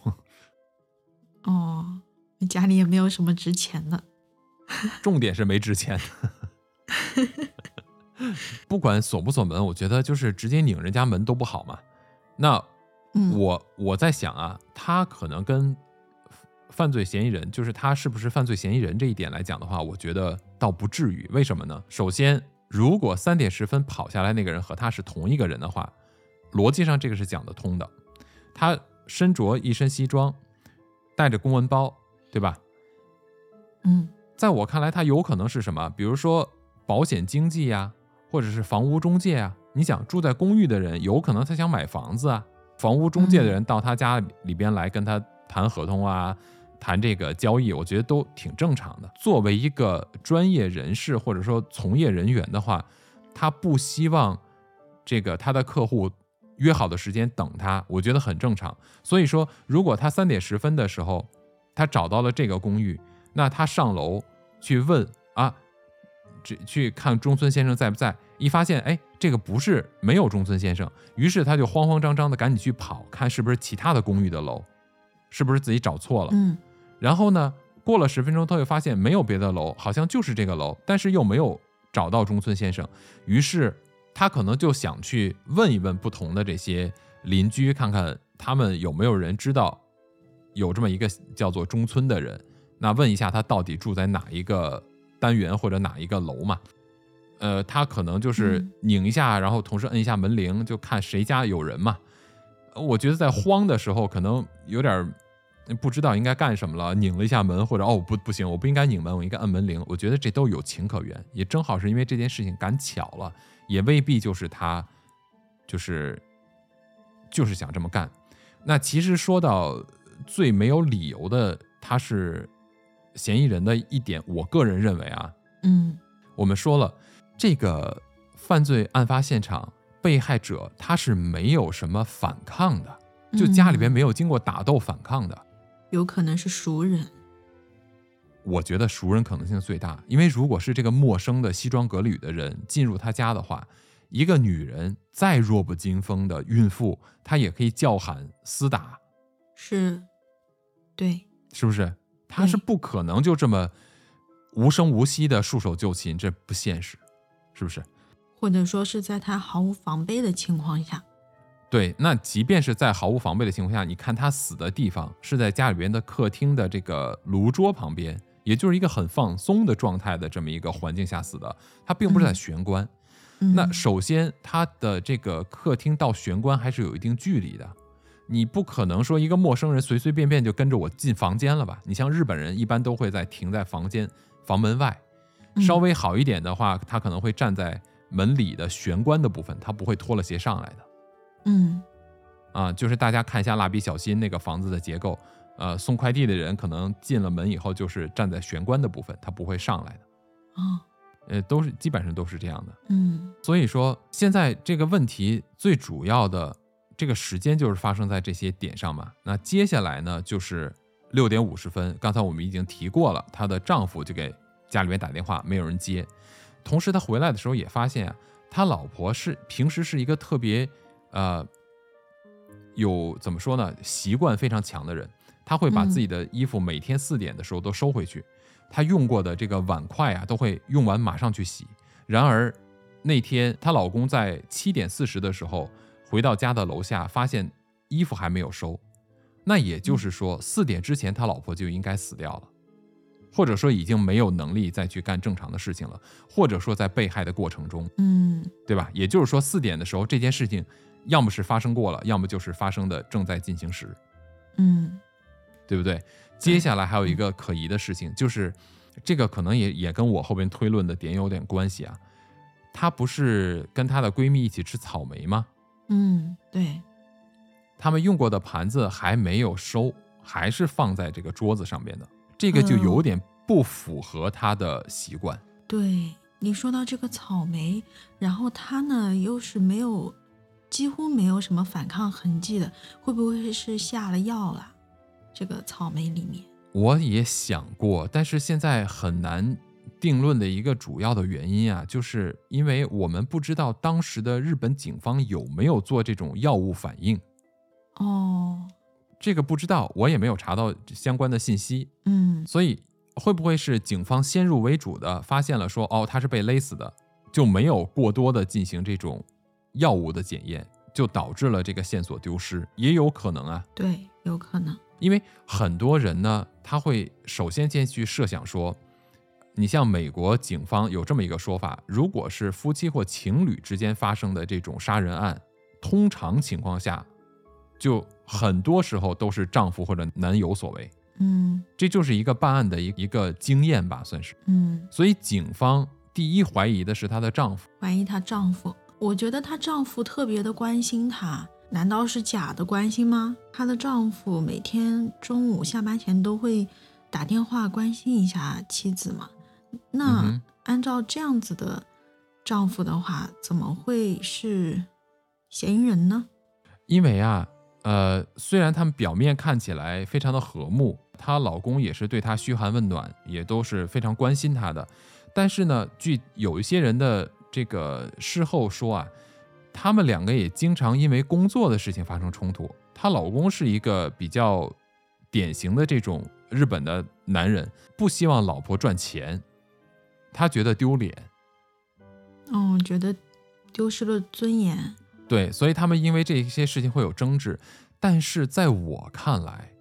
哦，你家里也没有什么值钱的。重点是没值钱。(laughs) 不管锁不锁门，我觉得就是直接拧人家门都不好嘛。那嗯，我我在想啊，他可能跟犯罪嫌疑人，就是他是不是犯罪嫌疑人这一点来讲的话，我觉得倒不至于。为什么呢？首先，如果三点十分跑下来那个人和他是同一个人的话，逻辑上这个是讲得通的。他身着一身西装，带着公文包，对吧？嗯在我看来，他有可能是什么？比如说保险经纪呀，或者是房屋中介啊。你想住在公寓的人，有可能他想买房子啊。房屋中介的人到他家里边来跟他谈合同啊，谈这个交易，我觉得都挺正常的。作为一个专业人士或者说从业人员的话，他不希望这个他的客户约好的时间等他，我觉得很正常。所以说，如果他三点十分的时候，他找到了这个公寓，那他上楼去问啊，这去看中村先生在不在？一发现，哎，这个不是没有中村先生，于是他就慌慌张张的赶紧去跑，看是不是其他的公寓的楼，是不是自己找错了。嗯然后呢，过了十分钟，他又发现没有别的楼，好像就是这个楼，但是又没有找到中村先生，于是他可能就想去问一问不同的这些邻居，看看他们有没有人知道有这么一个叫做中村的人，那问一下他到底住在哪一个单元或者哪一个楼嘛。呃，他可能就是嗯拧一下，然后同时摁一下门铃，就看谁家有人嘛。呃我觉得在慌的时候，可能有点儿不知道应该干什么了，拧了一下门，或者哦不不行，我不应该拧门，我应该摁门铃。我觉得这都有情可原，也正好是因为这件事情赶巧了，也未必就是他就是就是想这么干。那其实说到最没有理由的，他是嫌疑人的一点，我个人认为啊，嗯我们说了，这个犯罪案发现场，被害者他是没有什么反抗的，就家里边嗯没有经过打斗反抗的。有可能是熟人。我觉得熟人可能性最大，因为如果是这个陌生的西装革履的人进入他家的话，一个女人再弱不禁风的孕妇，她也可以叫喊厮打，是，对，是不是？她是不可能就这么无声无息的束手就擒，这不现实，是不是？或者说是在她毫无防备的情况下。对，那即便是在毫无防备的情况下，你看他死的地方是在家里边的客厅的这个炉桌旁边，也就是一个很放松的状态的这么一个环境下死的，他并不是在嗯玄关。嗯、那首先，他的这个客厅到玄关还是有一定距离的，你不可能说一个陌生人随随便便就跟着我进房间了吧？你像日本人一般都会在停在房间房门外，稍微好一点的话，他可能会站在门里的玄关的部分，他不会脱了鞋上来的。嗯啊，就是大家看一下蜡笔小新那个房子的结构，呃，送快递的人可能进了门以后就是站在玄关的部分，他不会上来的。哦呃，都是基本上都是这样的。嗯所以说，现在这个问题最主要的这个时间就是发生在这些点上嘛。那接下来呢，就是六点五十分，刚才我们已经提过了，她的丈夫就给家里面打电话，没有人接。同时，他回来的时候也发现啊，他老婆是平时是一个特别呃有怎么说呢，习惯非常强的人，他会把嗯自己的衣服每天四点的时候都收回去。他用过的这个碗筷啊，都会用完马上去洗。然而那天她老公在七点四十的时候回到家的楼下，发现衣服还没有收。那也就是说，四点之前他老婆就应该死掉了，或者说已经没有能力再去干正常的事情了，或者说在被害的过程中，嗯对吧？也就是说，四点的时候这件事情要么是发生过了，要么就是发生的正在进行时。嗯对不对？接下来还有一个可疑的事情，就是这个可能也也跟我后边推论的点有点关系啊。她不是跟她的闺蜜一起吃草莓吗？嗯，对，他们用过的盘子还没有收，还是放在这个桌子上边的，这个就有点不符合她的习惯。对你说到这个草莓，然后她呢又是没有几乎没有什么反抗痕迹的，会不会是下了药了？这个草莓里面，我也想过，但是现在很难定论的一个主要的原因啊，就是因为我们不知道当时的日本警方有没有做这种药物反应。哦，这个不知道，我也没有查到相关的信息，嗯。所以会不会是警方先入为主的发现了说，哦，他是被勒死的，就没有过多的进行这种药物的检验，就导致了这个线索丢失，也有可能啊，对，有可能，因为很多人呢，他会首先先去设想说，你像美国警方有这么一个说法，如果是夫妻或情侣之间发生的这种杀人案，通常情况下，就很多时候都是丈夫或者男友所为。嗯这就是一个办案的一一个经验吧，算是。嗯，所以警方第一怀疑的是她的丈夫，怀疑她丈夫，我觉得她丈夫特别的关心她，难道是假的关心吗？她的丈夫每天中午下班前都会打电话关心一下妻子嘛？那、按照这样子的丈夫的话，怎么会是嫌疑人呢？因为啊，呃，虽然他们表面看起来非常的和睦，她老公也是对她嘘寒问暖，也都是非常关心她的，但是呢，据有一些人的这个事后说啊，他们两个也经常因为工作的事情发生冲突。她老公是一个比较典型的这种日本的男人，不希望老婆赚钱，他觉得丢脸。嗯，觉得丢失了尊严。对，所以他们因为这些事情会有争执，但是在我看来，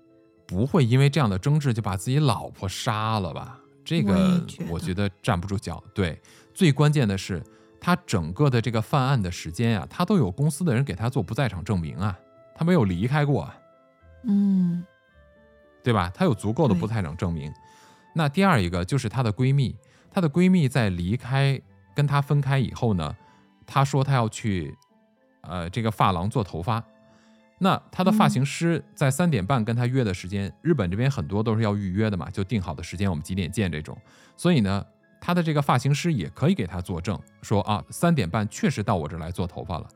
不会因为这样的争执就把自己老婆杀了吧？这个我觉得站不住脚。对，最关键的是，他整个的这个犯案的时间呀、他都有公司的人给他做不在场证明啊，他没有离开过啊，嗯对吧？他有足够的不在场证明。那第二一个就是她的闺蜜，她的闺蜜在离开跟她分开以后呢，她说她要去呃这个发廊做头发。那她的发型师在三点半跟她约的时间，日本这边很多都是要预约的嘛，就定好的时间我们几点见这种。所以呢，她的这个发型师也可以给他作证，说啊三点半确实到我这儿来做头发了。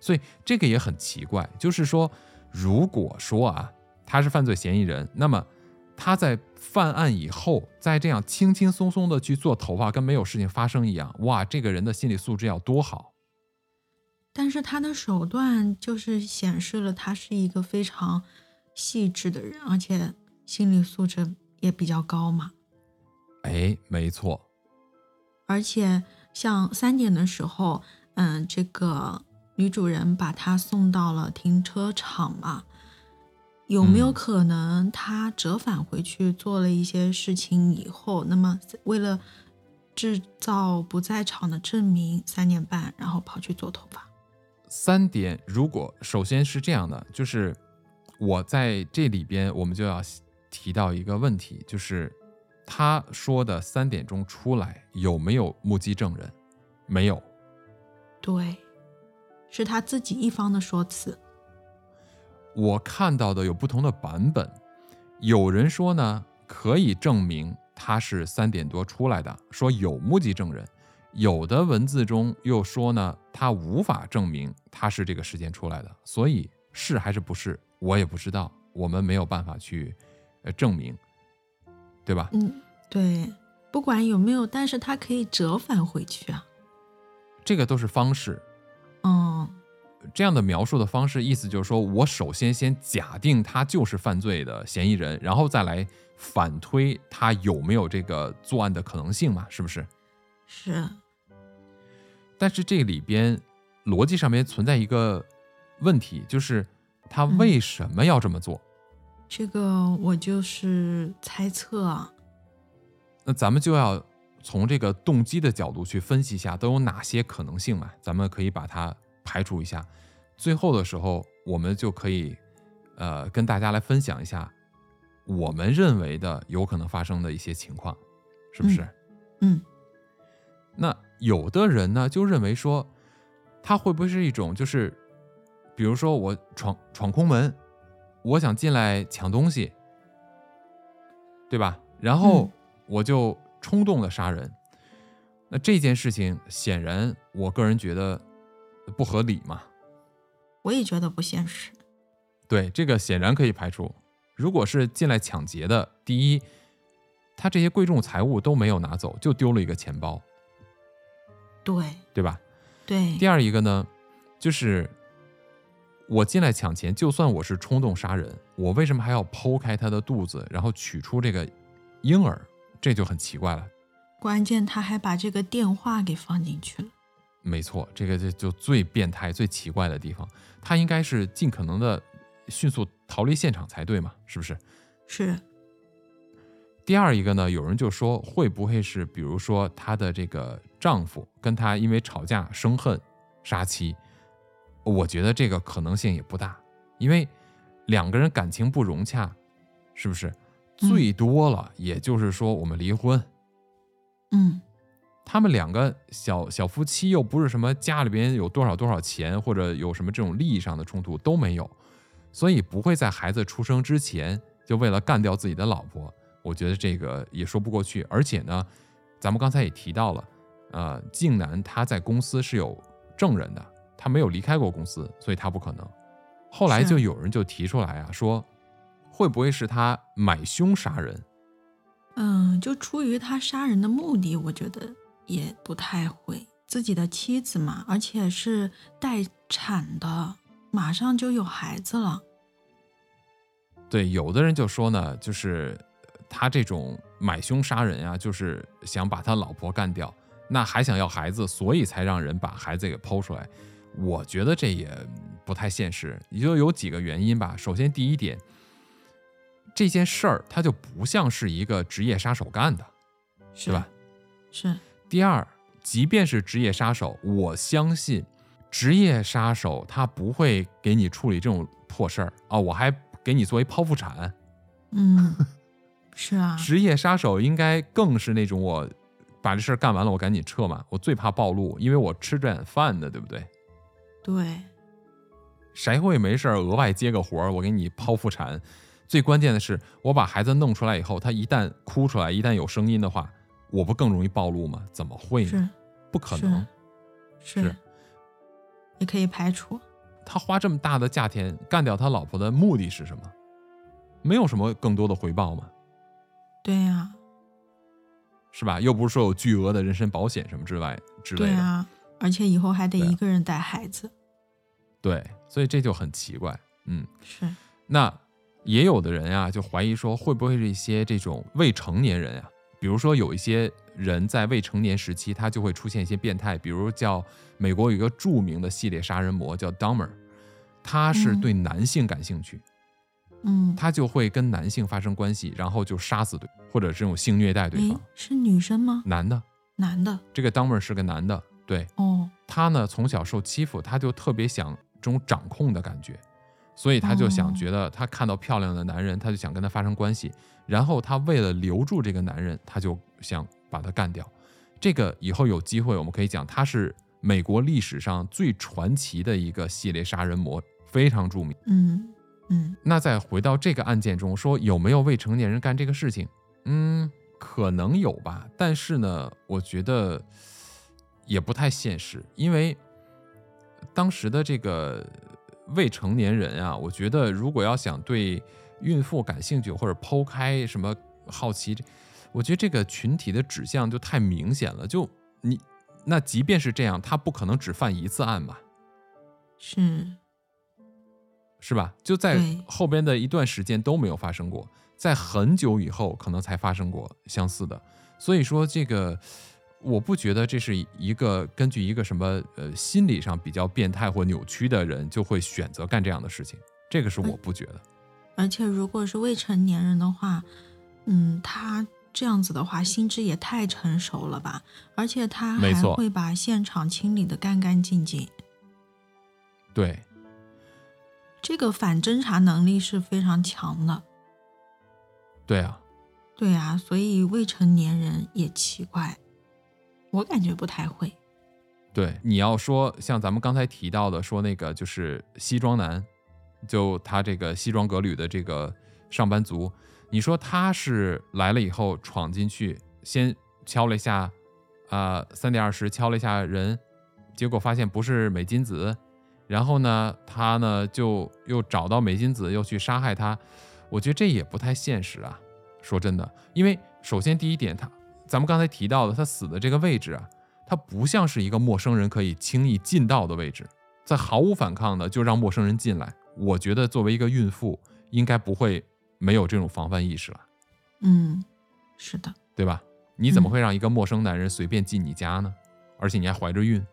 所以这个也很奇怪，就是说，如果说啊，他是犯罪嫌疑人，那么他在犯案以后，再这样轻轻松松的去做头发，跟没有事情发生一样，哇，这个人的心理素质要多好。但是他的手段就是显示了他是一个非常细致的人，而且心理素质也比较高嘛。哎，没错，而且像三点的时候，嗯，这个女主人把他送到了停车场嘛，有没有嗯可能他折返回去做了一些事情以后，那么为了制造不在场的证明，三点半然后跑去做头发？三点，如果首先是这样的，就是我在这里边，我们就要提到一个问题，就是他说的三点钟出来有没有目击证人？没有。对，是他自己一方的说辞。我看到的有不同的版本，有人说呢可以证明他是三点多出来的，说有目击证人；有的文字中又说呢他无法证明他是这个时间出来的，所以是还是不是，我也不知道，我们没有办法去呃证明，对吧？嗯，对，不管有没有，但是他可以折返回去啊。这个都是方式。嗯。这样的描述的方式，意思就是说我首先先假定他就是犯罪的嫌疑人，然后再来反推他有没有这个作案的可能性嘛？是不是？是。但是这里边逻辑上面存在一个问题，就是他为什么要这么做？这个我就是猜测啊。那咱们就要从这个动机的角度去分析一下，都有哪些可能性嘛？咱们可以把它。排除一下，最后的时候，我们就可以，呃，跟大家来分享一下我们认为的有可能发生的一些情况，是不是？嗯。那有的人呢，就认为说，他会不会是一种，就是，比如说我闯闯空门，我想进来抢东西，对吧？然后我就冲动的杀人。那这件事情，显然，我个人觉得。不合理嘛？我也觉得不现实。对，这个显然可以排除。如果是进来抢劫的，第一，他这些贵重财物都没有拿走，就丢了一个钱包。对，对吧？对。第二一个呢，就是我进来抢钱，就算我是冲动杀人，我为什么还要剖开他的肚子，然后取出这个婴儿？这就很奇怪了。关键他还把这个电话给放进去了。没错，这个就就最变态、最奇怪的地方，他应该是尽可能的迅速逃离现场才对嘛？是不是？是。第二一个呢，有人就说会不会是，比如说她的这个丈夫跟她因为吵架生恨杀妻？我觉得这个可能性也不大，因为两个人感情不融洽，是不是？最多了也就是说我们离婚。嗯。他们两个小小夫妻又不是什么家里边有多少多少钱，或者有什么这种利益上的冲突都没有，所以不会在孩子出生之前就为了干掉自己的老婆。我觉得这个也说不过去。而且呢，咱们刚才也提到了，呃，静南他在公司是有证人的，他没有离开过公司，所以他不可能。后来就有人就提出来啊，说会不会是他买凶杀人？嗯，就出于他杀人的目的，我觉得。也不太会，自己的妻子嘛，而且是待产的，马上就有孩子了。对，有的人就说呢，就是他这种买凶杀人啊，就是想把他老婆干掉，那还想要孩子，所以才让人把孩子给剖出来。我觉得这也不太现实，也就有几个原因吧。首先，第一点，这件事儿它就不像是一个职业杀手干的，是吧？是。第二，即便是职业杀手，我相信职业杀手他不会给你处理这种破事儿啊！我还给你做一剖腹产，嗯，是啊，职业杀手应该更是那种我把这事儿干完了，我赶紧撤嘛！我最怕暴露，因为我吃这碗饭的，对不对？对，谁会没事儿额外接个活儿？我给你剖腹产，最关键的是，我把孩子弄出来以后，他一旦哭出来，一旦有声音的话。我不更容易暴露吗？怎么会呢？不可能，是，也可以排除。他花这么大的价钱干掉他老婆的目的是什么？没有什么更多的回报吗？对呀，是吧？又不是说有巨额的人身保险什么之外之类的。对啊，而且以后还得一个人带孩子。对，所以这就很奇怪。嗯，是。那也有的人啊，就怀疑说，会不会是一些这种未成年人啊？比如说，有一些人在未成年时期，他就会出现一些变态，比如叫美国有一个著名的系列杀人魔叫 Dahmer，他是对男性感兴趣，嗯，他就会跟男性发生关系，然后就杀死对，或者这种性虐待对方。是女生吗？男的，男的。这个 Dahmer 是个男的，对，哦，他呢从小受欺负，他就特别想这种掌控的感觉，所以他就想哦觉得他看到漂亮的男人，他就想跟他发生关系，然后他为了留住这个男人，他就想把他干掉。这个以后有机会我们可以讲，他是美国历史上最传奇的一个系列杀人魔，非常著名。嗯嗯那再回到这个案件中，说有没有未成年人干这个事情？嗯，可能有吧，但是呢，我觉得也不太现实，因为当时的这个未成年人啊，我觉得如果要想对孕妇感兴趣或者剖开什么好奇，我觉得这个群体的指向就太明显了。就你那即便是这样，他不可能只犯一次案吧？是是吧？就在后边的一段时间都没有发生过，在很久以后可能才发生过相似的。所以说，这个我不觉得这是一个根据一个什么呃心理上比较变态或扭曲的人就会选择干这样的事情，这个是我不觉得。而且如果是未成年人的话，嗯，他这样子的话，心智也太成熟了吧？而且他还会把现场清理的干干净净，对，这个反侦查能力是非常强的。对啊，对啊，所以未成年人也奇怪，我感觉不太会。对，你要说像咱们刚才提到的，说那个就是西装男，就他这个西装革履的这个上班族，你说他是来了以后闯进去，先敲了一下，啊、三点二十敲了一下人，结果发现不是美金子，然后呢，他呢就又找到美金子，又去杀害他，我觉得这也不太现实啊。说真的，因为首先第一点，他咱们刚才提到的他死的这个位置啊，它不像是一个陌生人可以轻易进到的位置，在毫无反抗的就让陌生人进来，我觉得作为一个孕妇，应该不会没有这种防范意识了，嗯，是的，对吧？你怎么嗯会让一个陌生男人随便进你家呢？而且你还怀着孕，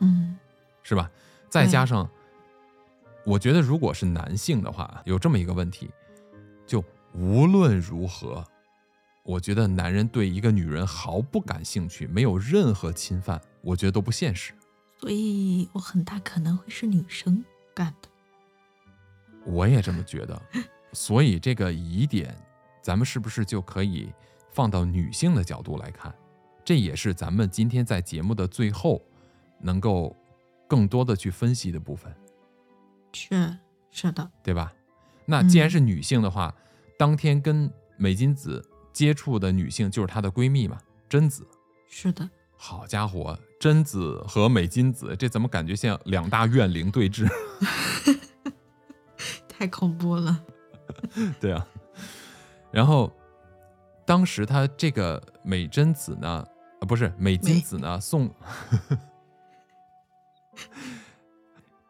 嗯是吧？再加上，我觉得如果是男性的话，有这么一个问题，就无论如何，我觉得男人对一个女人毫不感兴趣，没有任何侵犯，我觉得都不现实。所以我很大可能会是女生干的。我也这么觉得，(laughs) 所以这个疑点，咱们是不是就可以放到女性的角度来看？这也是咱们今天在节目的最后能够更多的去分析的部分。是是的，对吧？那既然嗯是女性的话，当天跟美金子接触的女性就是她的闺蜜嘛，贞子。是的，好家伙，贞子和美金子，这怎么感觉像两大怨灵对峙？(laughs) 太恐怖了。(laughs) 对啊。然后，当时他这个美贞子呢，啊，不是美金子呢，送 (laughs)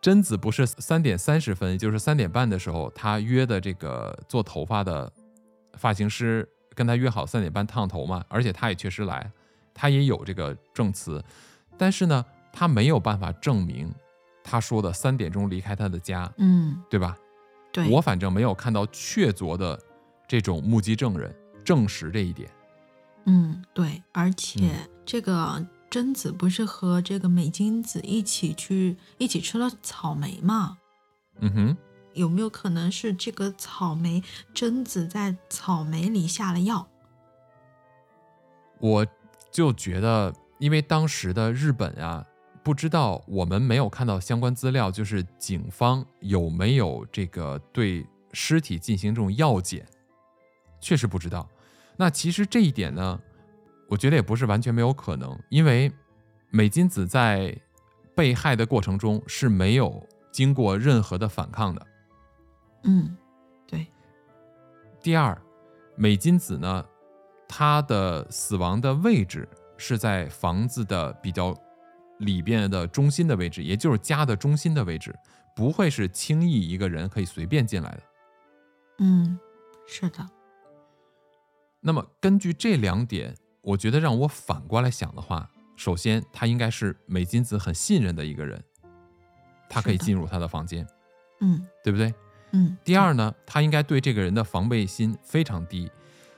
贞子不是三点三十分，就是三点半的时候，她约的这个做头发的发型师跟他约好三点半烫头嘛，而且他也确实来，他也有这个证词，但是呢，他没有办法证明他说的三点钟离开他的家，嗯，对吧？对，我反正没有看到确凿的这种目击证人证实这一点。嗯对，而且嗯这个贞子不是和这个美金子一起去一起吃了草莓吗？嗯哼，有没有可能是这个草莓贞子在草莓里下了药？我就觉得，因为当时的日本啊，不知道我们没有看到相关资料，就是警方有没有这个对尸体进行这种药检，确实不知道。那其实这一点呢，我觉得也不是完全没有可能，因为美金子在被害的过程中是没有经过任何的反抗的。嗯，对，第二，美金子呢，她的死亡的位置是在房子的比较里边的中心的位置，也就是家的中心的位置，不会是轻易一个人可以随便进来的。嗯，是的，那么根据这两点，我觉得让我反过来想的话，首先他应该是美金子很信任的一个人，他可以进入他的房间，嗯对不对？嗯。第二呢，他应该对这个人的防备心非常低。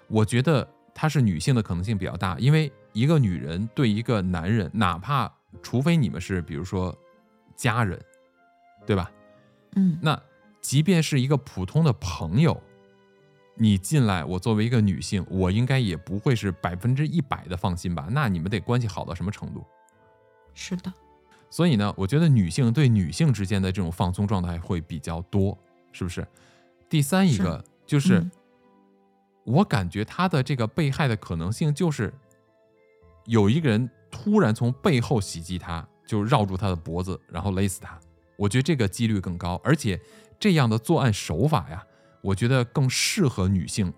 我觉得她是女性的可能性比较大，因为一个女人对一个男人，哪怕除非你们是比如说家人，对吧？嗯，那即便是一个普通的朋友，你进来，我作为一个女性，我应该也不会是百分之一百的放心吧？那你们得关系好到什么程度？是的，所以呢，我觉得女性对女性之间的这种放松状态会比较多，是不是？第三一个就是，嗯我感觉他的这个被害的可能性就是，有一个人突然从背后袭击他，就绕住他的脖子，然后勒死他。我觉得这个几率更高，而且这样的作案手法呀，我觉得更适合女性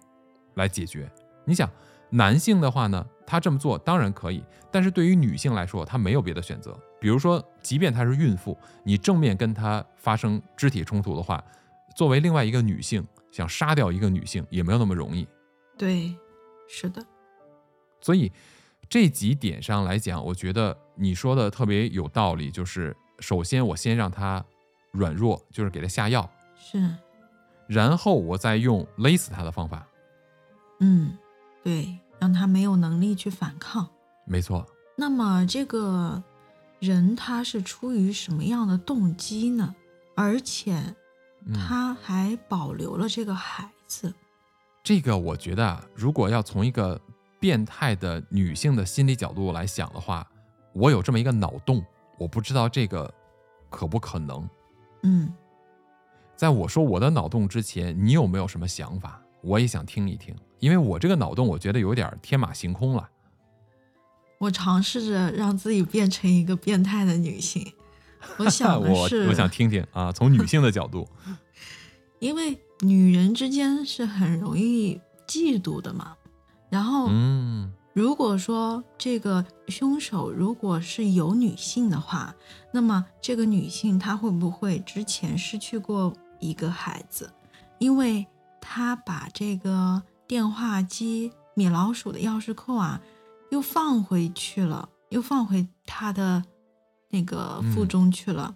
来解决。你想，男性的话呢，他这么做当然可以，但是对于女性来说，她没有别的选择。比如说，即便她是孕妇，你正面跟她发生肢体冲突的话，作为另外一个女性，想杀掉一个女性也没有那么容易。对，是的，所以这几点上来讲，我觉得你说的特别有道理。就是首先我先让她软弱，就是给她下药，是，然后我再用勒死她的方法。嗯，对，让他没有能力去反抗。没错，那么这个人他是出于什么样的动机呢？而且嗯，他还保留了这个孩子。这个我觉得啊，如果要从一个变态的女性的心理角度来想的话，我有这么一个脑洞，我不知道这个可不可能。嗯，在我说我的脑洞之前，你有没有什么想法？我也想听一听，因为我这个脑洞我觉得有点天马行空了。我尝试着让自己变成一个变态的女性。我想 (laughs) 的我是，我想听听啊，从女性的角度，(laughs) 因为女人之间是很容易嫉妒的嘛。然后，嗯如果说这个凶手如果是有女性的话，那么这个女性她会不会之前失去过一个孩子？因为她把这个电话机米老鼠的钥匙扣啊，又放回去了，又放回她的那个腹嗯中去了。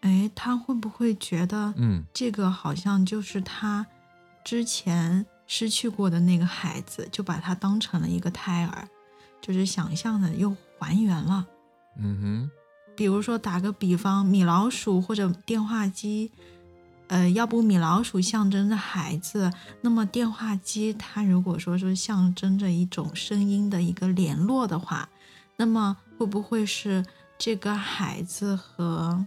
哎，他会不会觉得嗯这个好像就是他之前失去过的那个孩子，就把他当成了一个胎儿，就是想象的又还原了。嗯哼比如说打个比方，米老鼠或者电话机，呃，要不米老鼠象征着孩子，那么电话机它如果说是象征着一种声音的一个联络的话，那么会不会是这个孩子和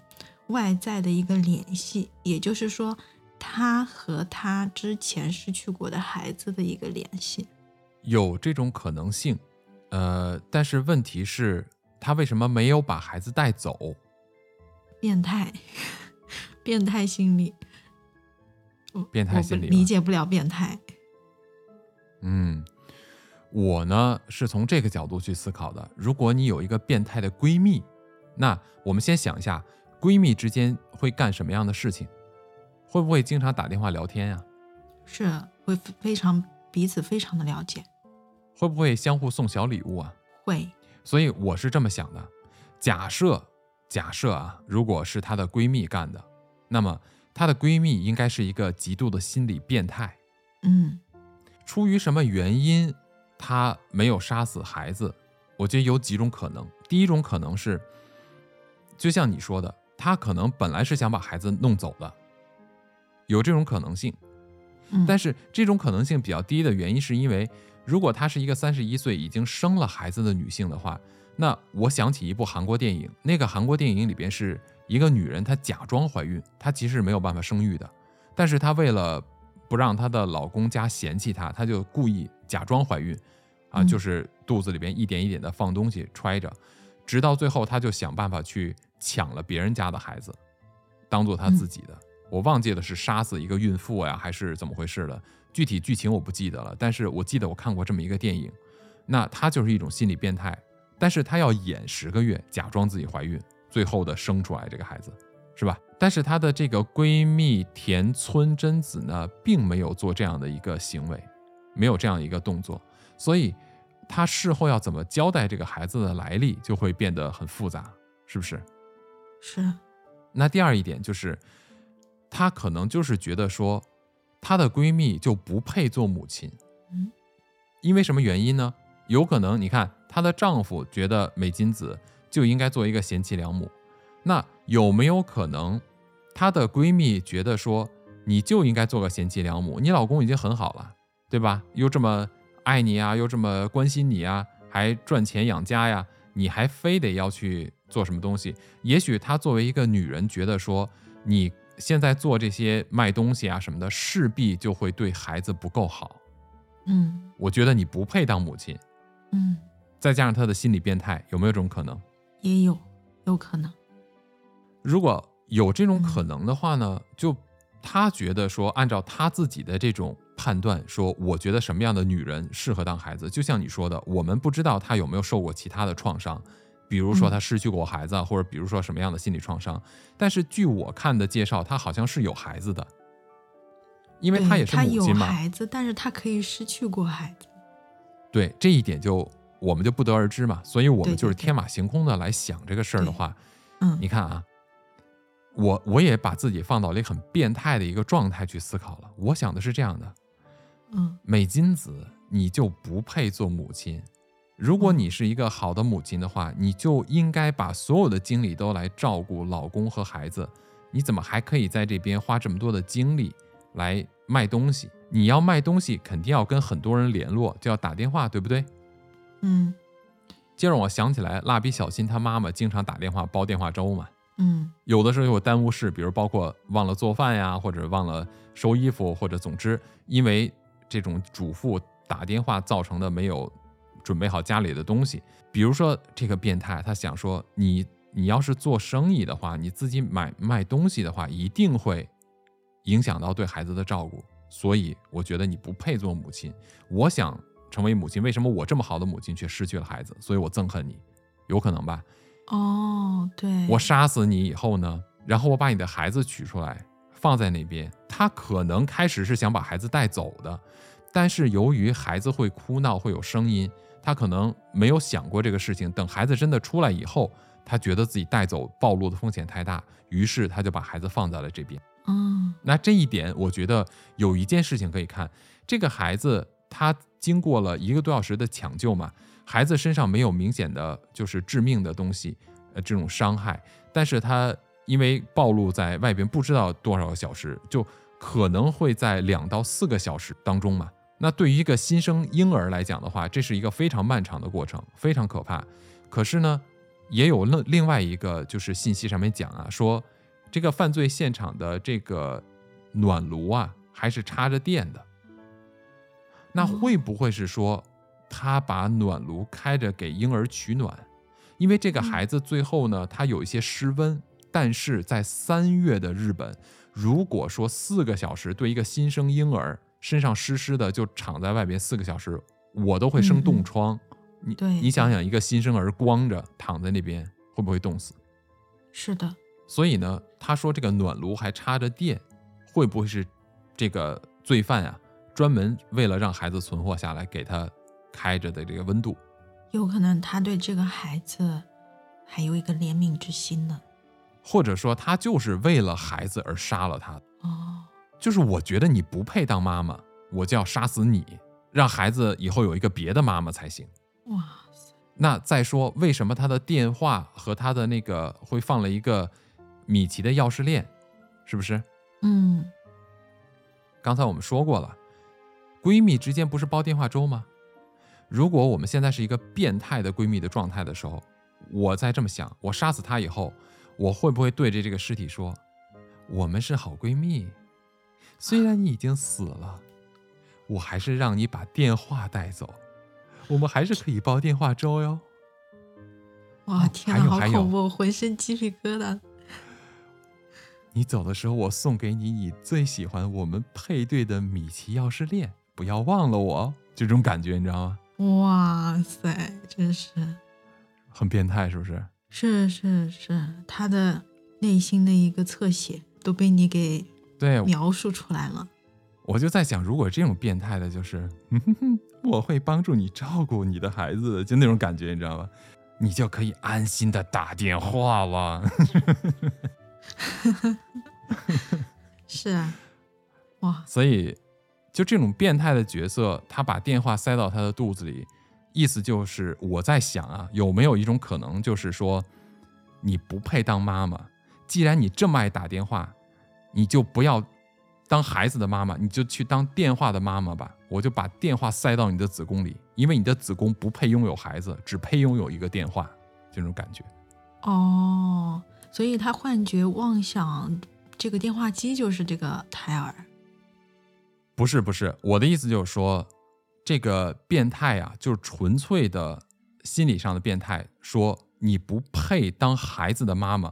外在的一个联系？也就是说，他和他之前失去过的孩子的一个联系。有这种可能性，呃，但是问题是，他为什么没有把孩子带走？变态，(laughs) 变态心理，我变态心理理解不了变态。嗯，我呢是从这个角度去思考的。如果你有一个变态的闺蜜，那我们先想一下，闺蜜之间会干什么样的事情？会不会经常打电话聊天呀、是会非非常彼此非常的了解，会不会相互送小礼物啊？会，所以我是这么想的：假设假设啊，如果是她的闺蜜干的，那么她的闺蜜应该是一个极度的心理变态。嗯出于什么原因，她没有杀死孩子？我觉得有几种可能。第一种可能是，就像你说的，他可能本来是想把孩子弄走的，有这种可能性。嗯，但是这种可能性比较低的原因，是因为如果她是一个三十一岁已经生了孩子的女性的话，那我想起一部韩国电影，那个韩国电影里边是一个女人，她假装怀孕，她其实没有办法生育的，但是她为了不让她的老公家嫌弃她，她就故意假装怀孕，啊，嗯就是肚子里边一点一点的放东西揣着，直到最后，她就想办法去抢了别人家的孩子，当做他自己的。我忘记了是杀死一个孕妇呀，还是怎么回事了？具体剧情我不记得了，但是我记得我看过这么一个电影。那她就是一种心理变态，但是她要演十个月，假装自己怀孕，最后的生出来这个孩子，是吧？但是她的这个闺蜜田村真子呢，并没有做这样的一个行为，没有这样一个动作，所以她事后要怎么交代这个孩子的来历，就会变得很复杂，是不是？是，那第二一点就是，她可能就是觉得说，她的闺蜜就不配做母亲。嗯，因为什么原因呢？有可能你看她的丈夫觉得美金子就应该做一个贤妻良母，那有没有可能她的闺蜜觉得说，你就应该做个贤妻良母，你老公已经很好了，对吧？又这么爱你啊，又这么关心你啊，还赚钱养家呀，你还非得要去做什么东西？也许她作为一个女人，觉得说你现在做这些卖东西啊什么的，势必就会对孩子不够好。嗯我觉得你不配当母亲。嗯，再加上她的心理变态，有没有这种可能？也有有可能。如果有这种可能的话呢，就她觉得说，按照她自己的这种判断，说我觉得什么样的女人适合当孩子，就像你说的，我们不知道她有没有受过其他的创伤，比如说嗯他失去过孩子啊，或者比如说什么样的心理创伤。但是据我看的介绍，他好像是有孩子的，因为他也是有母亲嘛。孩子，但是他可以失去过孩子。对这一点就我们就不得而知嘛。所以我们就是天马行空的来想这个事儿的话，嗯你看啊，我我也把自己放到了一个很变态的一个状态去思考了。我想的是这样的：嗯美金子，你就不配做母亲。如果嗯你是一个好的母亲的话，你就应该把所有的精力都来照顾老公和孩子。你怎么还可以在这边花这么多的精力来卖东西？你要卖东西，肯定要跟很多人联络，就要打电话，对不对？嗯接着我想起来，蜡笔小新他妈妈经常打电话煲电话粥嘛。嗯有的时候有耽误事，比如包括忘了做饭呀，或者忘了收衣服，或者总之因为这种主妇打电话造成的没有准备好家里的东西。比如说这个变态，他想说你你要是做生意的话，你自己买卖东西的话，一定会影响到对孩子的照顾，所以我觉得你不配做母亲。我想成为母亲，为什么我这么好的母亲却失去了孩子？所以我憎恨你，有可能吧？哦，对，我杀死你以后呢，然后我把你的孩子取出来放在那边，他可能开始是想把孩子带走的，但是由于孩子会哭闹，会有声音，他可能没有想过这个事情。等孩子真的出来以后，他觉得自己带走暴露的风险太大，于是他就把孩子放在了这边。嗯那这一点，我觉得有一件事情可以看，这个孩子他经过了一个多小时的抢救嘛，孩子身上没有明显的就是致命的东西，呃，这种伤害，但是他因为暴露在外边不知道多少个小时，就可能会在两到四个小时当中嘛。那对于一个新生婴儿来讲的话，这是一个非常漫长的过程，非常可怕。可是呢，也有另另外一个就是信息上面讲啊，说这个犯罪现场的这个暖炉啊，还是插着电的。那会不会是说他把暖炉开着给婴儿取暖？因为这个孩子最后呢，他有一些失温，但是在三月的日本，如果说四个小时对一个新生婴儿身上湿湿的就躺在外边四个小时，我都会生冻疮。你对你想想，一个新生儿光着躺在那边，会不会冻死？是的，所以呢，他说这个暖炉还插着电，会不会是这个罪犯啊，专门为了让孩子存活下来，给他开着的这个温度？有可能他对这个孩子还有一个怜悯之心呢。或者说他就是为了孩子而杀了他？哦，就是我觉得你不配当妈妈，我就要杀死你，让孩子以后有一个别的妈妈才行。哇塞，那再说，为什么他的电话和他的那个会放了一个米奇的钥匙链，是不是？嗯刚才我们说过了，闺蜜之间不是煲电话粥吗？如果我们现在是一个变态的闺蜜的状态的时候，我在这么想，我杀死她以后，我会不会对着这个尸体说：“我们是好闺蜜，虽然你已经死了，我还是让你把电话带走，我们还是可以煲电话粥哟。”哇，哦天呐，好恐怖，浑身鸡皮疙瘩。你走的时候，我送给你你最喜欢我们配对的米奇钥匙链，不要忘了我这种感觉，你知道吗？哇塞，真是很变态，是不是？是是是，他的内心的一个侧写都被你给对，描述出来了。我就在想，如果这种变态的，就是，嗯哼哼，我会帮助你照顾你的孩子，就那种感觉，你知道吗？你就可以安心的打电话了。(laughs) 是啊，哇，所以，就这种变态的角色，他把电话塞到他的肚子里，意思就是我在想啊，有没有一种可能，就是说，你不配当妈妈，既然你这么爱打电话，你就不要当孩子的妈妈，你就去当电话的妈妈吧。我就把电话塞到你的子宫里，因为你的子宫不配拥有孩子，只配拥有一个电话，这种感觉。哦，所以他幻觉妄想这个电话机就是这个胎儿。不是不是，我的意思就是说，这个变态啊，就是纯粹的心理上的变态，说你不配当孩子的妈妈，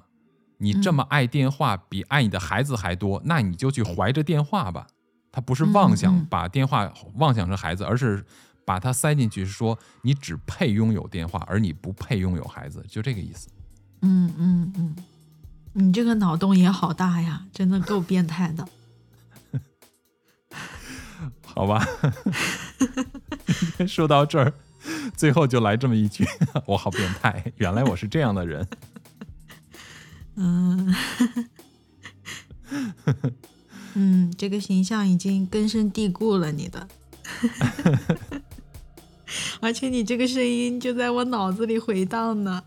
你这么爱电话，比爱你的孩子还多，那你就去怀着电话吧。他不是妄想把电话妄想成孩子，而是把它塞进去，是说你只配拥有电话，而你不配拥有孩子，就这个意思。嗯嗯嗯，你这个脑洞也好大呀，真的够变态的。(laughs) 好吧，(laughs) 说到这儿，最后就来这么一句：(laughs) 我好变态，原来我是这样的人。嗯，嗯，这个形象已经根深蒂固了，你的。(laughs) 而且你这个声音就在我脑子里回荡呢。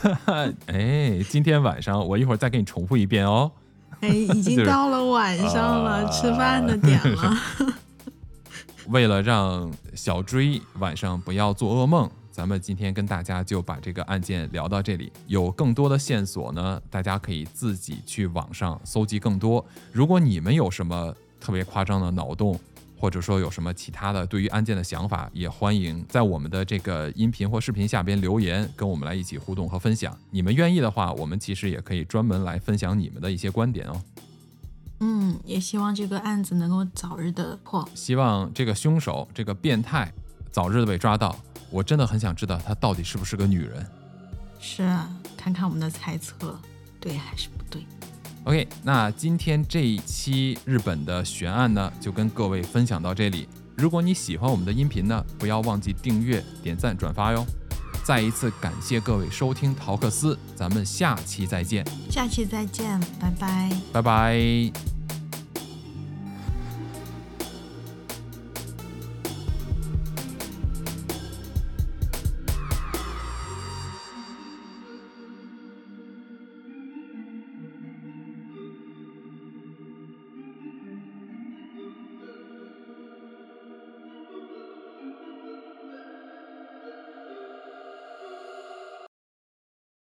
(laughs) 哎，今天晚上我一会儿再给你重复一遍哦。哎，已经到了晚上了，(laughs) 吃饭的点了。为了让小追晚上不要做噩梦，咱们今天跟大家就把这个案件聊到这里。有更多的线索呢，大家可以自己去网上搜集更多。如果你们有什么特别夸张的脑洞，或者说有什么其他的对于案件的想法，也欢迎在我们的这个音频或视频下边留言，跟我们来一起互动和分享。你们愿意的话，我们其实也可以专门来分享你们的一些观点哦。嗯，也希望这个案子能够早日的破。希望这个凶手这个变态早日的被抓到。我真的很想知道她到底是不是个女人。是啊，看看我们的猜测对还是不对。OK，那今天这一期日本的悬案呢，就跟各位分享到这里。如果你喜欢我们的音频呢，不要忘记订阅、点赞、转发哟。再一次感谢各位收听陶克斯，咱们下期再见，下期再见，拜拜。拜拜。